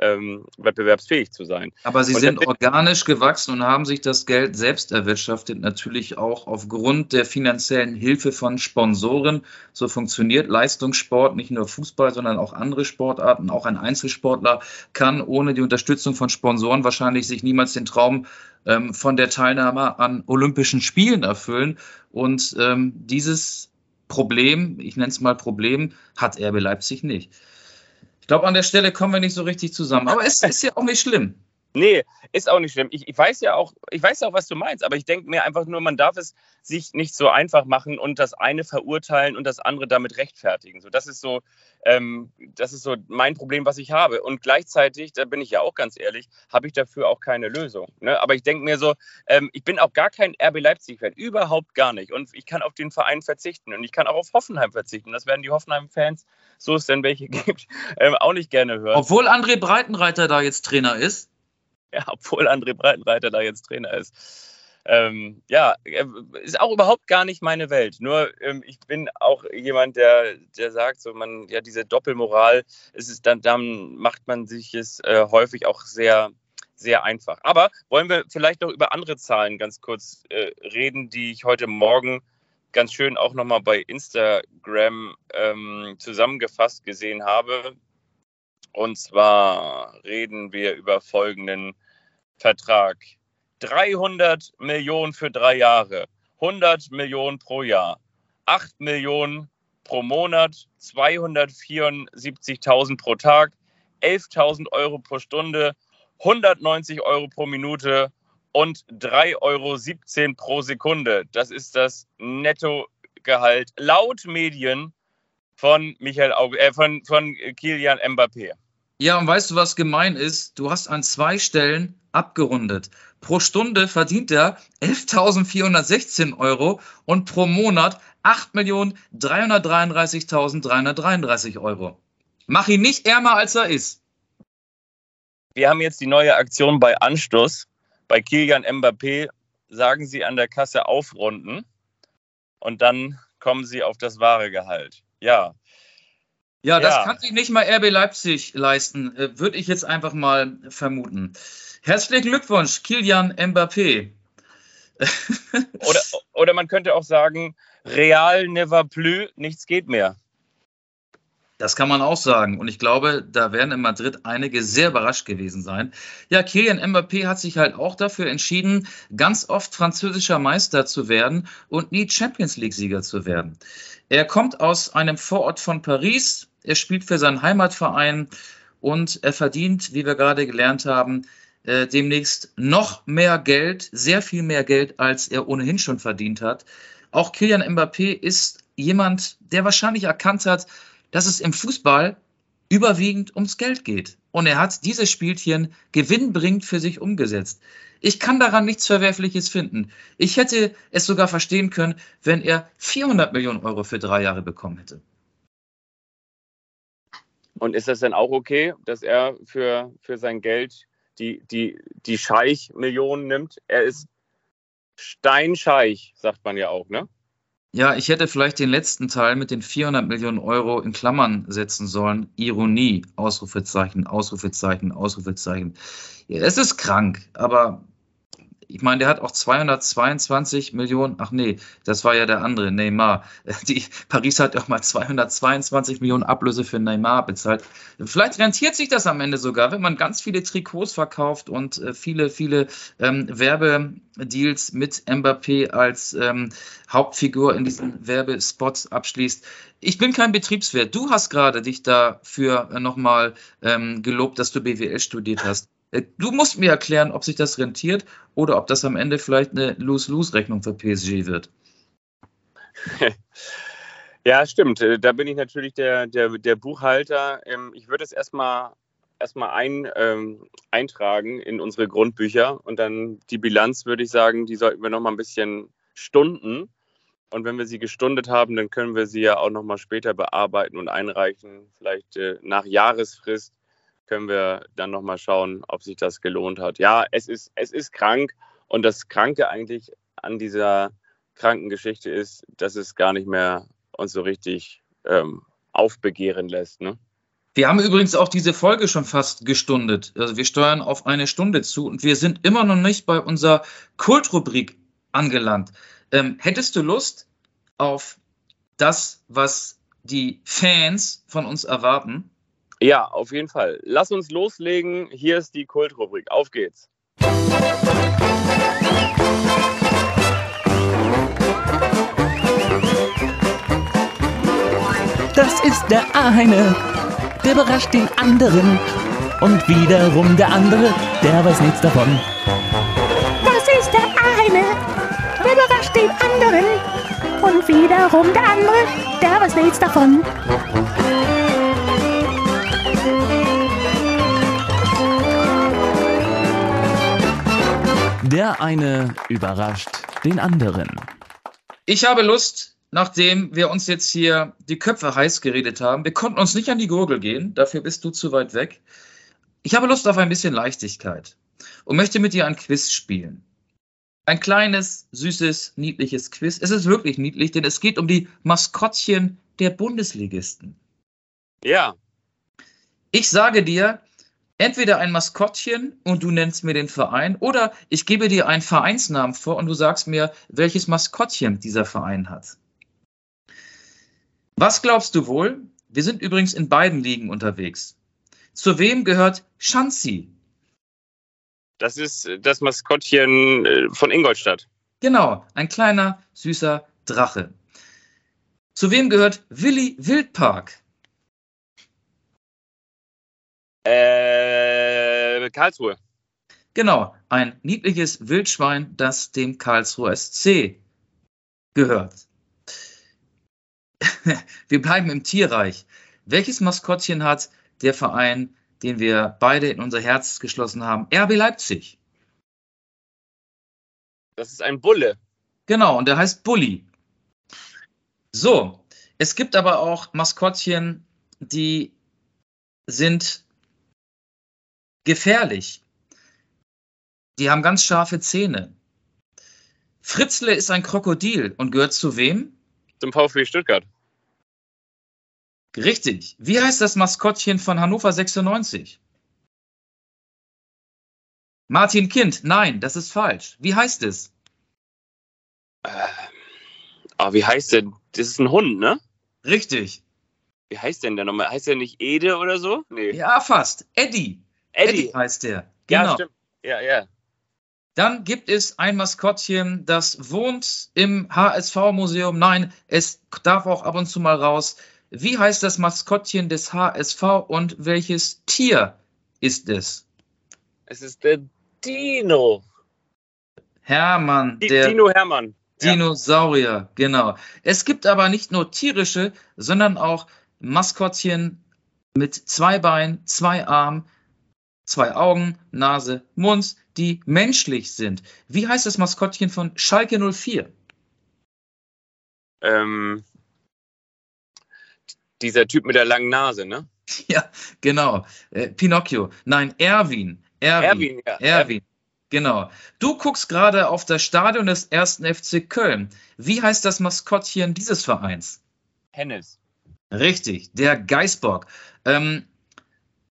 ähm, wettbewerbsfähig zu sein. Aber sie und sind organisch gewachsen und haben sich das Geld selbst erwirtschaftet, natürlich auch aufgrund der finanziellen Hilfe von Sponsoren. So funktioniert Leistungssport, nicht nur Fußball, sondern auch andere Sportarten. Auch ein Einzelsportler kann ohne die Unterstützung von Sponsoren wahrscheinlich sich niemals den Traum ähm, von der Teilnahme an Olympischen Spielen erfüllen. Und ähm, dieses Problem, ich nenne es mal Problem, hat RB Leipzig nicht. Ich glaube, an der Stelle kommen wir nicht so richtig zusammen. Aber es ist ja auch nicht schlimm. Nee, ist auch nicht schlimm. Ich, ich, weiß ja auch, ich weiß auch, was du meinst, aber ich denke mir einfach nur, man darf es sich nicht so einfach machen und das eine verurteilen und das andere damit rechtfertigen. So, das ist so, ähm, das ist so mein Problem, was ich habe. Und gleichzeitig, da bin ich ja auch ganz ehrlich, habe ich dafür auch keine Lösung. Ne? Aber ich denke mir so, ähm, ich bin auch gar kein RB Leipzig-Fan, überhaupt gar nicht. Und ich kann auf den Verein verzichten und ich kann auch auf Hoffenheim verzichten. Das werden die Hoffenheim-Fans, so es denn welche gibt, ähm, auch nicht gerne hören. Obwohl André Breitenreiter da jetzt Trainer ist. Ja, obwohl André Breitenreiter da jetzt Trainer ist. Ähm, ja, äh, ist auch überhaupt gar nicht meine Welt. Nur ähm, ich bin auch jemand, der, der sagt, so man, ja, diese Doppelmoral, ist es dann, dann macht man sich es äh, häufig auch sehr, sehr einfach. Aber wollen wir vielleicht noch über andere Zahlen ganz kurz äh, reden, die ich heute Morgen ganz schön auch nochmal bei Instagram ähm, zusammengefasst gesehen habe. Und zwar reden wir über folgenden Vertrag. 300 Millionen für drei Jahre, 100 Millionen pro Jahr, 8 Millionen pro Monat, 274.000 pro Tag, 11.000 Euro pro Stunde, 190 Euro pro Minute und 3,17 Euro pro Sekunde. Das ist das Nettogehalt laut Medien von Michael Auge, äh, von, von Kilian Mbappé. Ja, und weißt du, was gemein ist? Du hast an zwei Stellen abgerundet. Pro Stunde verdient er 11.416 Euro und pro Monat 8.333.333 Euro. Mach ihn nicht ärmer, als er ist. Wir haben jetzt die neue Aktion bei Anstoß. Bei Kilian Mbappé sagen sie an der Kasse aufrunden und dann kommen sie auf das wahre Gehalt. Ja. Ja, das ja. kann sich nicht mal RB Leipzig leisten, äh, würde ich jetzt einfach mal vermuten. Herzlichen Glückwunsch, Kilian Mbappé. oder, oder man könnte auch sagen, Real never plus, nichts geht mehr. Das kann man auch sagen. Und ich glaube, da werden in Madrid einige sehr überrascht gewesen sein. Ja, Kilian Mbappé hat sich halt auch dafür entschieden, ganz oft französischer Meister zu werden und nie Champions League-Sieger zu werden. Er kommt aus einem Vorort von Paris. Er spielt für seinen Heimatverein und er verdient, wie wir gerade gelernt haben, äh, demnächst noch mehr Geld, sehr viel mehr Geld, als er ohnehin schon verdient hat. Auch Kilian Mbappé ist jemand, der wahrscheinlich erkannt hat, dass es im Fußball überwiegend ums Geld geht. Und er hat dieses Spielchen gewinnbringend für sich umgesetzt. Ich kann daran nichts Verwerfliches finden. Ich hätte es sogar verstehen können, wenn er 400 Millionen Euro für drei Jahre bekommen hätte. Und ist das denn auch okay, dass er für, für sein Geld die, die, die Scheich-Millionen nimmt. Er ist steinscheich, sagt man ja auch, ne? Ja, ich hätte vielleicht den letzten Teil mit den 400 Millionen Euro in Klammern setzen sollen. Ironie, Ausrufezeichen, Ausrufezeichen, Ausrufezeichen. Ja, es ist krank, aber ich meine, der hat auch 222 Millionen, ach nee, das war ja der andere, Neymar. Die, Paris hat auch mal 222 Millionen Ablöse für Neymar bezahlt. Vielleicht rentiert sich das am Ende sogar, wenn man ganz viele Trikots verkauft und äh, viele, viele ähm, Werbedeals mit Mbappé als ähm, Hauptfigur in diesen Werbespots abschließt. Ich bin kein Betriebswirt. Du hast gerade dich dafür äh, nochmal ähm, gelobt, dass du BWL studiert hast. Äh, du musst mir erklären, ob sich das rentiert oder ob das am Ende vielleicht eine Lose-Lose-Rechnung für PSG wird. Ja, stimmt. Äh, da bin ich natürlich der, der, der Buchhalter. Ähm, ich würde es erstmal erstmal ein, ähm, eintragen in unsere Grundbücher und dann die Bilanz, würde ich sagen, die sollten wir noch mal ein bisschen stunden. Und wenn wir sie gestundet haben, dann können wir sie ja auch noch mal später bearbeiten und einreichen, vielleicht äh, nach Jahresfrist können wir dann nochmal schauen, ob sich das gelohnt hat. Ja, es ist, es ist krank und das Kranke eigentlich an dieser kranken Geschichte ist, dass es gar nicht mehr uns so richtig ähm, aufbegehren lässt. Ne? Wir haben übrigens auch diese Folge schon fast gestundet. Also wir steuern auf eine Stunde zu und wir sind immer noch nicht bei unserer Kultrubrik angelangt. Ähm, hättest du Lust auf das, was die Fans von uns erwarten? Ja, auf jeden Fall. Lass uns loslegen. Hier ist die Kultrubrik. Auf geht's. Das ist der eine, der überrascht den anderen. Und wiederum der andere, der weiß nichts davon. Das ist der eine, der überrascht den anderen. Und wiederum der andere, der weiß nichts davon. Der eine überrascht den anderen. Ich habe Lust, nachdem wir uns jetzt hier die Köpfe heiß geredet haben, wir konnten uns nicht an die Gurgel gehen, dafür bist du zu weit weg. Ich habe Lust auf ein bisschen Leichtigkeit und möchte mit dir ein Quiz spielen. Ein kleines, süßes, niedliches Quiz. Es ist wirklich niedlich, denn es geht um die Maskottchen der Bundesligisten. Ja. Ich sage dir, entweder ein Maskottchen und du nennst mir den Verein oder ich gebe dir einen Vereinsnamen vor und du sagst mir, welches Maskottchen dieser Verein hat. Was glaubst du wohl? Wir sind übrigens in beiden Ligen unterwegs. Zu wem gehört Schanzi? Das ist das Maskottchen äh, von Ingolstadt. Genau, ein kleiner, süßer Drache. Zu wem gehört Willi Wildpark? Äh, Karlsruhe. Genau, ein niedliches Wildschwein, das dem Karlsruher SC gehört. wir bleiben im Tierreich. Welches Maskottchen hat der Verein, den wir beide in unser Herz geschlossen haben? RB Leipzig. Das ist ein Bulle. Genau, und der heißt Bulli. So, es gibt aber auch Maskottchen, die sind gefährlich. Die haben ganz scharfe Zähne. Fritzle ist ein Krokodil und gehört zu wem? Zum VfB Stuttgart. Richtig. Wie heißt das Maskottchen von Hannover 96? Martin Kind. Nein, das ist falsch. Wie heißt es? Äh, aber wie heißt der? Das ist ein Hund, ne? Richtig. Wie heißt denn der nochmal? Heißt der nicht Ede oder so? Nee. Ja, fast. Eddie. Eddie. Eddie heißt der. Ja, Genau. stimmt. Ja, ja. Dann gibt es ein Maskottchen, das wohnt im HSV-Museum. Nein, es darf auch ab und zu mal raus. Wie heißt das Maskottchen des HSV und welches Tier ist es? Es ist der Dino. Hermann, der Dino Hermann. Ja. Dinosaurier, genau. Es gibt aber nicht nur tierische, sondern auch Maskottchen mit zwei Beinen, zwei Armen, zwei Augen, Nase, Mund, die menschlich sind. Wie heißt das Maskottchen von Schalke 04? Ähm, dieser Typ mit der langen Nase, ne? Ja, genau. Äh, Pinocchio. Nein, Erwin. Erwin. Erwin, ja. Erwin. Genau. Du guckst gerade auf das Stadion des 1. FC Köln. Wie heißt das Maskottchen dieses Vereins? Hennes. Richtig, der Geißbock. Ähm,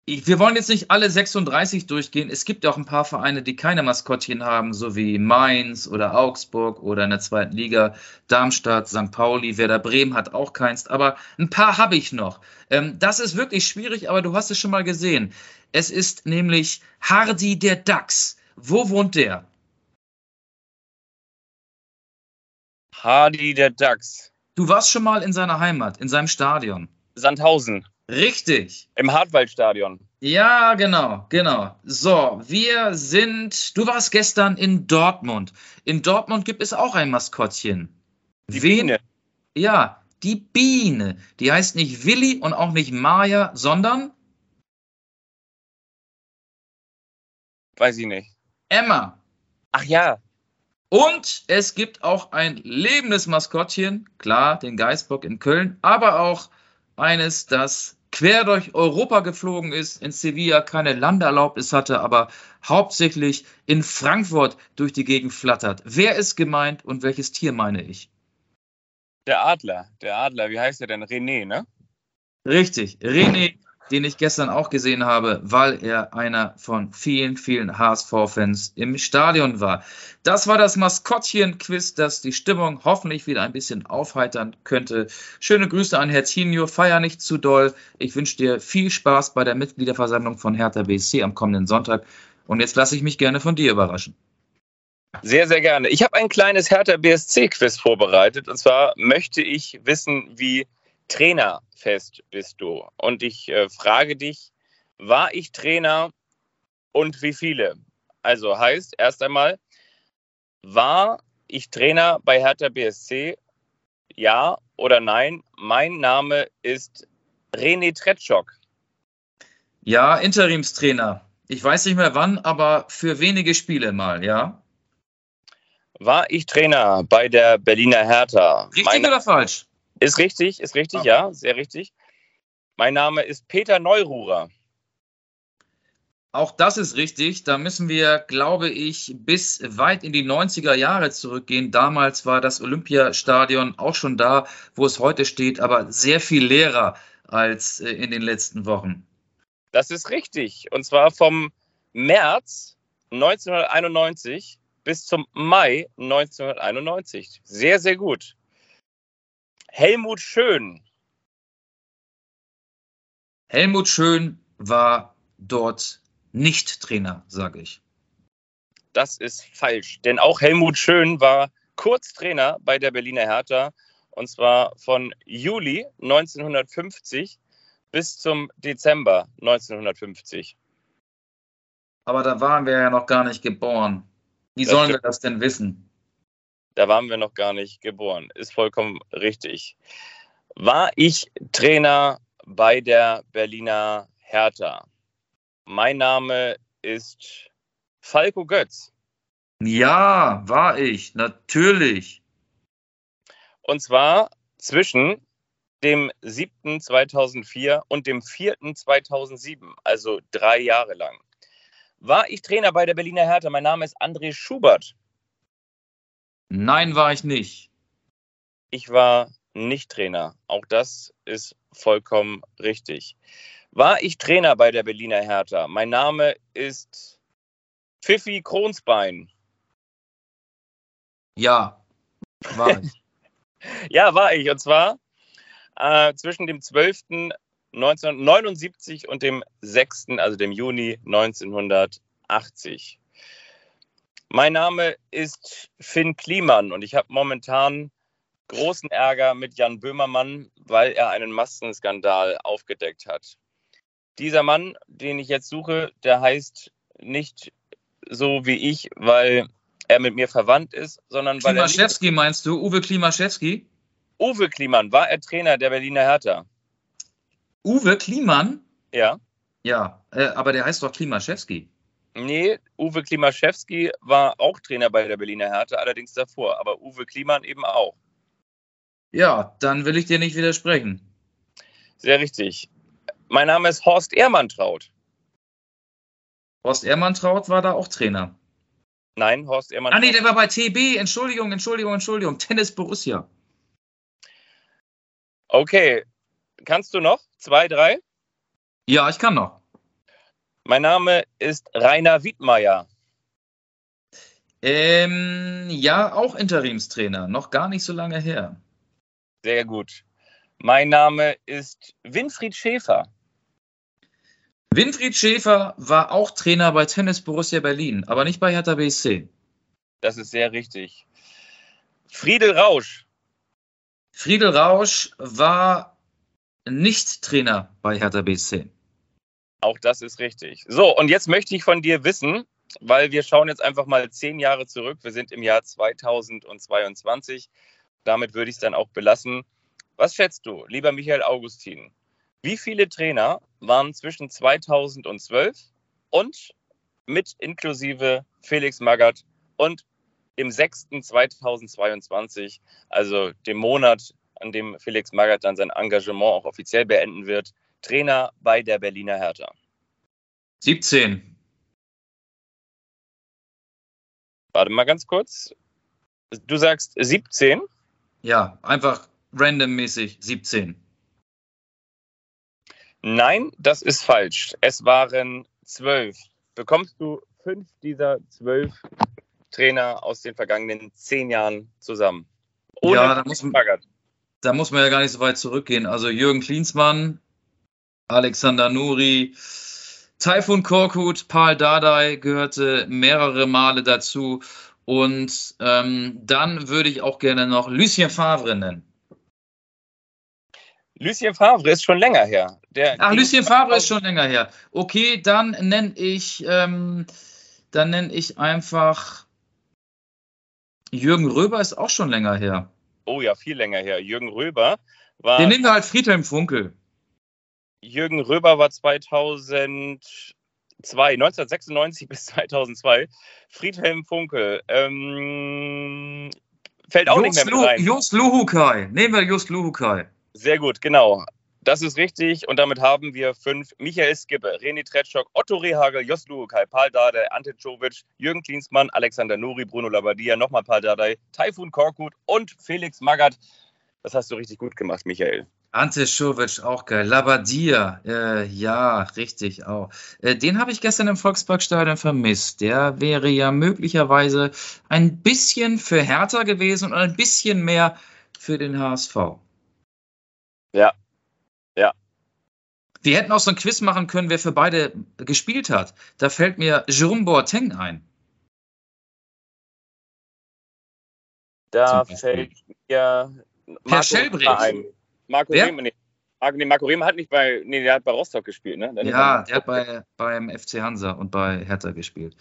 wir wollen jetzt nicht alle 36 durchgehen. Es gibt auch ein paar Vereine, die keine Maskottchen haben, so wie Mainz oder Augsburg oder in der zweiten Liga Darmstadt, St. Pauli, Werder Bremen hat auch keins. Aber ein paar habe ich noch. Ähm, das ist wirklich schwierig, aber du hast es schon mal gesehen. Es ist nämlich Hardy der Dachs. Wo wohnt der? Hardy der Dachs. Du warst schon mal in seiner Heimat, in seinem Stadion. Sandhausen. Richtig. Im Hartwaldstadion. Ja, genau, genau. So, wir sind. Du warst gestern in Dortmund. In Dortmund gibt es auch ein Maskottchen. Die Wen? Biene. Ja, die Biene. Die heißt nicht Willi und auch nicht Maya, sondern Weiß ich nicht. Emma. Ach ja. Und es gibt auch ein lebendes Maskottchen, klar, den Geißbock in Köln, aber auch eines, das quer durch Europa geflogen ist, in Sevilla keine Landeerlaubnis hatte, aber hauptsächlich in Frankfurt durch die Gegend flattert. Wer ist gemeint und welches Tier meine ich? Der Adler. Der Adler. Wie heißt der denn? René, ne? Richtig, René, den ich gestern auch gesehen habe, weil er einer von vielen, vielen HSV-Fans im Stadion war. Das war das Maskottchen-Quiz, das die Stimmung hoffentlich wieder ein bisschen aufheitern könnte. Schöne Grüße an Herzinho, feier nicht zu doll. Ich wünsche dir viel Spaß bei der Mitgliederversammlung von Hertha BSC am kommenden Sonntag. Und jetzt lasse ich mich gerne von dir überraschen. Sehr, sehr gerne. Ich habe ein kleines Hertha BSC-Quiz vorbereitet. Und zwar möchte ich wissen, wie trainerfest bist du? Und ich äh, frage dich, war ich Trainer und wie viele? Also heißt erst einmal, war ich Trainer bei Hertha BSC? Ja oder nein? Mein Name ist René Tretschok. Ja, Interimstrainer. Ich weiß nicht mehr wann, aber für wenige Spiele mal, ja? War ich Trainer bei der Berliner Hertha? Richtig Mein- oder falsch? Ist richtig, ist richtig, ja, sehr richtig. Mein Name ist Peter Neururer. Auch das ist richtig. Da müssen wir, glaube ich, bis weit in die 90er Jahre zurückgehen. Damals war das Olympiastadion auch schon da, wo es heute steht, aber sehr viel leerer als äh, in den letzten Wochen. Das ist richtig. Und zwar vom März 1991 bis zum Mai 1991. Sehr, sehr gut. Helmut Schön. Helmut Schön war dort nicht Trainer, sage ich. Das ist falsch. Denn auch Helmut Schön war kurz Trainer bei der Berliner Hertha. Und zwar von Juli 1950 bis zum Dezember 1950. Aber da waren wir ja noch gar nicht geboren. Wie Das sollen wir stimmt. das denn wissen? Da waren wir noch gar nicht geboren. Ist vollkommen richtig. War ich Trainer bei der Berliner Hertha? Mein Name ist Falco Götz. Ja, war ich, natürlich. Und zwar zwischen dem 7. 2004 und dem 4. 2007, also drei Jahre lang. War ich Trainer bei der Berliner Hertha? Mein Name ist André Schubert. Nein, war ich nicht. Ich war nicht Trainer. Auch das ist vollkommen richtig. War ich Trainer bei der Berliner Hertha? Mein Name ist Pfiffi Kronsbein. Ja, war ich. Ja, war ich. Und zwar äh, zwischen dem 12. 1979 und dem 6., also dem Juni 1980. Mein Name ist Finn Kliman und ich habe momentan großen Ärger mit Jan Böhmermann, weil er einen Maskenskandal aufgedeckt hat. Dieser Mann, den ich jetzt suche, der heißt nicht so wie ich, weil er mit mir verwandt ist, sondern weil er Klimaschewski meinst du? Uwe Klimaschewski? Uwe Kliman, war er Trainer der Berliner Hertha? Uwe Kliman? Ja. Ja, äh, aber der heißt doch Klimaschewski. Nee, Uwe Klimaschewski war auch Trainer bei der Berliner Hertha, allerdings davor, aber Uwe Kliman eben auch. Ja, dann will ich dir nicht widersprechen. Sehr richtig. Mein Name ist Horst Ehrmantraut. Horst Ehrmantraut war da auch Trainer. Nein, Horst Ehrmann. Ah, nee, der war bei TB. Entschuldigung, Entschuldigung, Entschuldigung. Tennis Borussia. Okay. Kannst du noch? Zwei, drei? Ja, ich kann noch. Mein Name ist Rainer Wiedmeier. Ähm, ja, auch Interimstrainer. Noch gar nicht so lange her. Sehr gut. Mein Name ist Winfried Schäfer. Winfried Schäfer war auch Trainer bei Tennis Borussia Berlin, aber nicht bei Hertha BSC. Das ist sehr richtig. Friedel Rausch. Friedel Rausch war nicht Trainer bei Hertha BSC. Auch das ist richtig. So, und jetzt möchte ich von dir wissen, weil wir schauen jetzt einfach mal zehn Jahre zurück. Wir sind im Jahr 2022. Damit würde ich es dann auch belassen. Was schätzt du, lieber Michael Augustin? Wie viele Trainer waren zwischen 2012 und mit inklusive Felix Magath und im 6.2022, also dem Monat, an dem Felix Magath dann sein Engagement auch offiziell beenden wird, Trainer bei der Berliner Hertha? 17. Warte mal ganz kurz. Du sagst 17? Ja, einfach randommäßig 17. Nein, das ist falsch. Es waren zwölf. Bekommst du fünf dieser zwölf Trainer aus den vergangenen zehn Jahren zusammen? Ohne ja, da muss, da muss man ja gar nicht so weit zurückgehen. Also Jürgen Klinsmann, Alexander Nuri, Taifun Korkut, Paul Dardai gehörte mehrere Male dazu. Und ähm, dann würde ich auch gerne noch Lucien Favre nennen. Lucien Favre ist schon länger her. Der Ach, Lucien Favre ist schon länger her. Okay, dann nenne ich, ähm, dann nenne ich einfach Jürgen Röber ist auch schon länger her. Oh ja, viel länger her. Jürgen Röber war. Den nehmen wir halt Friedhelm Funkel. Jürgen Röber war 2002, 1996 bis 2002. Friedhelm Funkel. Ähm, fällt auch Just nicht mehr mit rein. Just Luhukai. Nehmen wir Just Luhukai. Sehr gut, genau. Das ist richtig. Und damit haben wir fünf. Michael Skippe, René Tretschok, Otto Rehagel, Jos Luhukai, Paul Dardai, Ante Czovic, Jürgen Klinsmann, Alexander Nuri, Bruno Labbadia, nochmal Paul Dardai, Taifun Korkut und Felix Magath. Das hast du richtig gut gemacht, Michael. Ante Schovic, auch geil. Labadia, äh, ja, richtig auch. Äh, den habe ich gestern im Volksparkstadion vermisst. Der wäre ja möglicherweise ein bisschen für Hertha gewesen und ein bisschen mehr für den HSV. Ja, ja. Wir hätten auch so ein Quiz machen können, wer für beide gespielt hat. Da fällt mir Jerome Boateng ein. Da fällt mir Marco Schellbrich ein. Marco Wer? Rehme, nee. Marco, nee, Marco Rehme hat nicht bei, nee, der hat bei Rostock gespielt, ne? Der ja, der hat bei, beim FC Hansa und bei Hertha gespielt.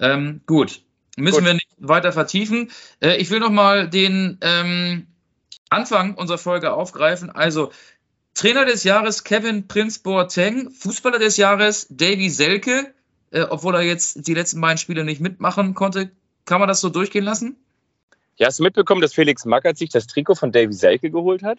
Ähm, gut, müssen gut. wir nicht weiter vertiefen. Äh, ich will noch mal den ähm, Anfang unserer Folge aufgreifen. Also Trainer des Jahres Kevin Prinz Boateng, Fußballer des Jahres Davy Selke, äh, obwohl er jetzt die letzten beiden Spiele nicht mitmachen konnte. Kann man das so durchgehen lassen? Ja, hast du mitbekommen, dass Felix Magath sich das Trikot von Davy Selke geholt hat?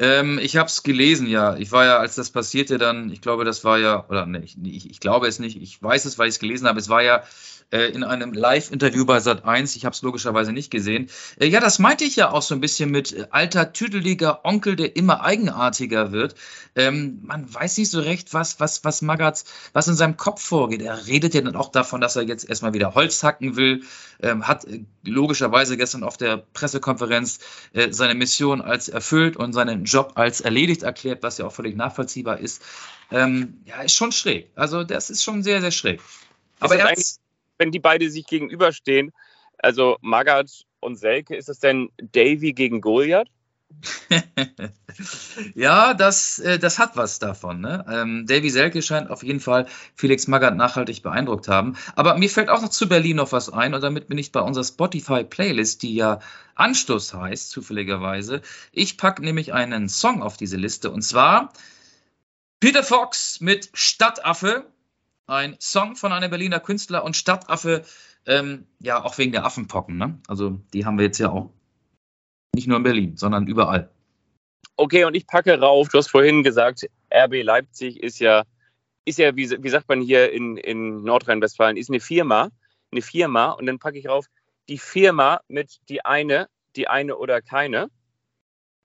Ähm, ich habe es gelesen, ja. Ich war ja, als das passierte, dann, ich glaube, das war ja, oder nee, ich, ich glaube es nicht, ich weiß es, weil ich es gelesen habe. Es war ja äh, in einem Live-Interview bei Sat 1. Ich habe es logischerweise nicht gesehen. Äh, ja, das meinte ich ja auch so ein bisschen mit äh, alter, tüdeliger Onkel, der immer eigenartiger wird. Ähm, man weiß nicht so recht, was, was, was Magatz, was in seinem Kopf vorgeht. Er redet ja dann auch davon, dass er jetzt erstmal wieder Holz hacken will. Ähm, hat äh, logischerweise gestern auf der Pressekonferenz äh, seine Mission als erfüllt und seinen Job als erledigt erklärt, was ja auch völlig nachvollziehbar ist. Ähm, ja, ist schon schräg. Also, das ist schon sehr, sehr schräg. Aber er wenn die beide sich gegenüberstehen, also Magath und Selke, ist es denn Davy gegen Goliath? ja, das, äh, das hat was davon. Ne? Ähm, Davy Selke scheint auf jeden Fall Felix Magath nachhaltig beeindruckt haben. Aber mir fällt auch noch zu Berlin noch was ein und damit bin ich bei unserer Spotify-Playlist, die ja Anstoß heißt, zufälligerweise. Ich packe nämlich einen Song auf diese Liste und zwar Peter Fox mit Stadtaffe ein Song von einem Berliner Künstler und Stadtaffe, ähm, ja, auch wegen der Affenpocken. Ne? Also die haben wir jetzt ja auch nicht nur in Berlin, sondern überall. Okay, und ich packe rauf, du hast vorhin gesagt, RB Leipzig ist ja, ist ja wie, wie sagt man hier in, in Nordrhein-Westfalen, ist eine Firma. eine Firma und dann packe ich rauf die Firma mit die eine, die eine oder keine.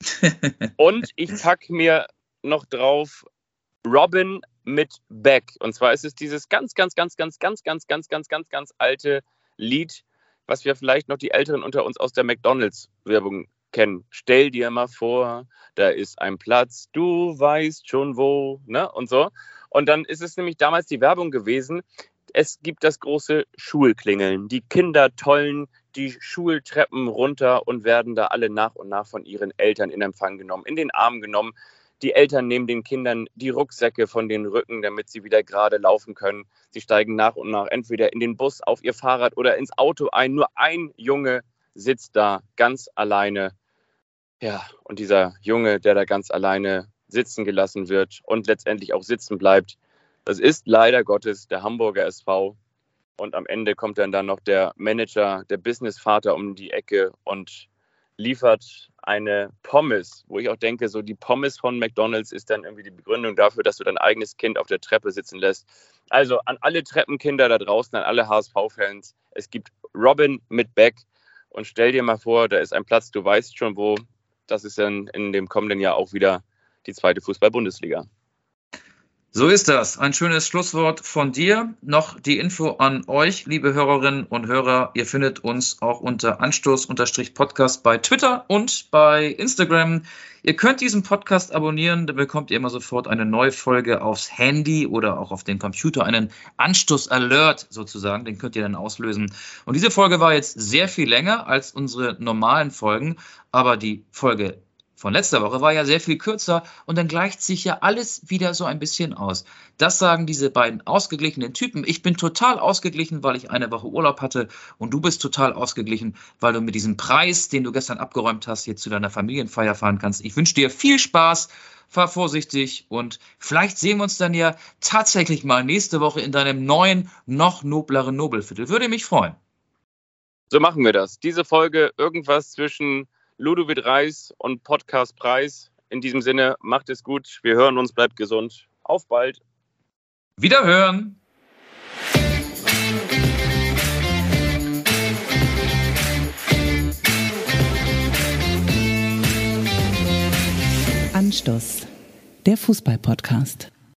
und ich packe mir noch drauf Robin mit Beck. Und zwar ist es dieses ganz, ganz, ganz, ganz, ganz, ganz, ganz, ganz, ganz, ganz alte Lied, was wir vielleicht noch die Älteren unter uns aus der McDonalds-Werbung kennen. Stell dir mal vor, da ist ein Platz, du weißt schon wo, ne? Und so. Und dann ist es nämlich damals die Werbung gewesen. Es gibt das große Schulklingeln. Die Kinder tollen die Schultreppen runter und werden da alle nach und nach von ihren Eltern in Empfang genommen, in den Arm genommen. Die Eltern nehmen den Kindern die Rucksäcke von den Rücken, damit sie wieder gerade laufen können. Sie steigen nach und nach entweder in den Bus, auf ihr Fahrrad oder ins Auto ein. Nur ein Junge sitzt da ganz alleine. Ja, und dieser Junge, der da ganz alleine sitzen gelassen wird und letztendlich auch sitzen bleibt, das ist leider Gottes der Hamburger SV. Und am Ende kommt dann, dann noch der Manager, der Businessvater um die Ecke und liefert eine Pommes, wo ich auch denke, so die Pommes von McDonald's ist dann irgendwie die Begründung dafür, dass du dein eigenes Kind auf der Treppe sitzen lässt. Also an alle Treppenkinder da draußen, an alle HSV-Fans, es gibt Robin mit Beck und stell dir mal vor, da ist ein Platz, du weißt schon wo. Das ist dann in dem kommenden Jahr auch wieder die zweite Fußball-Bundesliga. So ist das. Ein schönes Schlusswort von dir. Noch die Info an euch, liebe Hörerinnen und Hörer. Ihr findet uns auch unter Anstoß-Podcast bei Twitter und bei Instagram. Ihr könnt diesen Podcast abonnieren, dann bekommt ihr immer sofort eine neue Folge aufs Handy oder auch auf den Computer, einen Anstoß-Alert sozusagen, den könnt ihr dann auslösen. Und diese Folge war jetzt sehr viel länger als unsere normalen Folgen, aber die Folge von letzter Woche war ja sehr viel kürzer und dann gleicht sich ja alles wieder so ein bisschen aus. Das sagen diese beiden ausgeglichenen Typen. Ich bin total ausgeglichen, weil ich eine Woche Urlaub hatte und du bist total ausgeglichen, weil du mit diesem Preis, den du gestern abgeräumt hast, jetzt zu deiner Familienfeier fahren kannst. Ich wünsche dir viel Spaß, fahr vorsichtig und vielleicht sehen wir uns dann ja tatsächlich mal nächste Woche in deinem neuen, noch nobleren Nobelviertel. Würde mich freuen. So machen wir das. Diese Folge irgendwas zwischen Ludovic Reis und Podcast Preis. In diesem Sinne, macht es gut. Wir hören uns, bleibt gesund. Auf bald. Wiederhören. Anstoß, der Fußball-Podcast.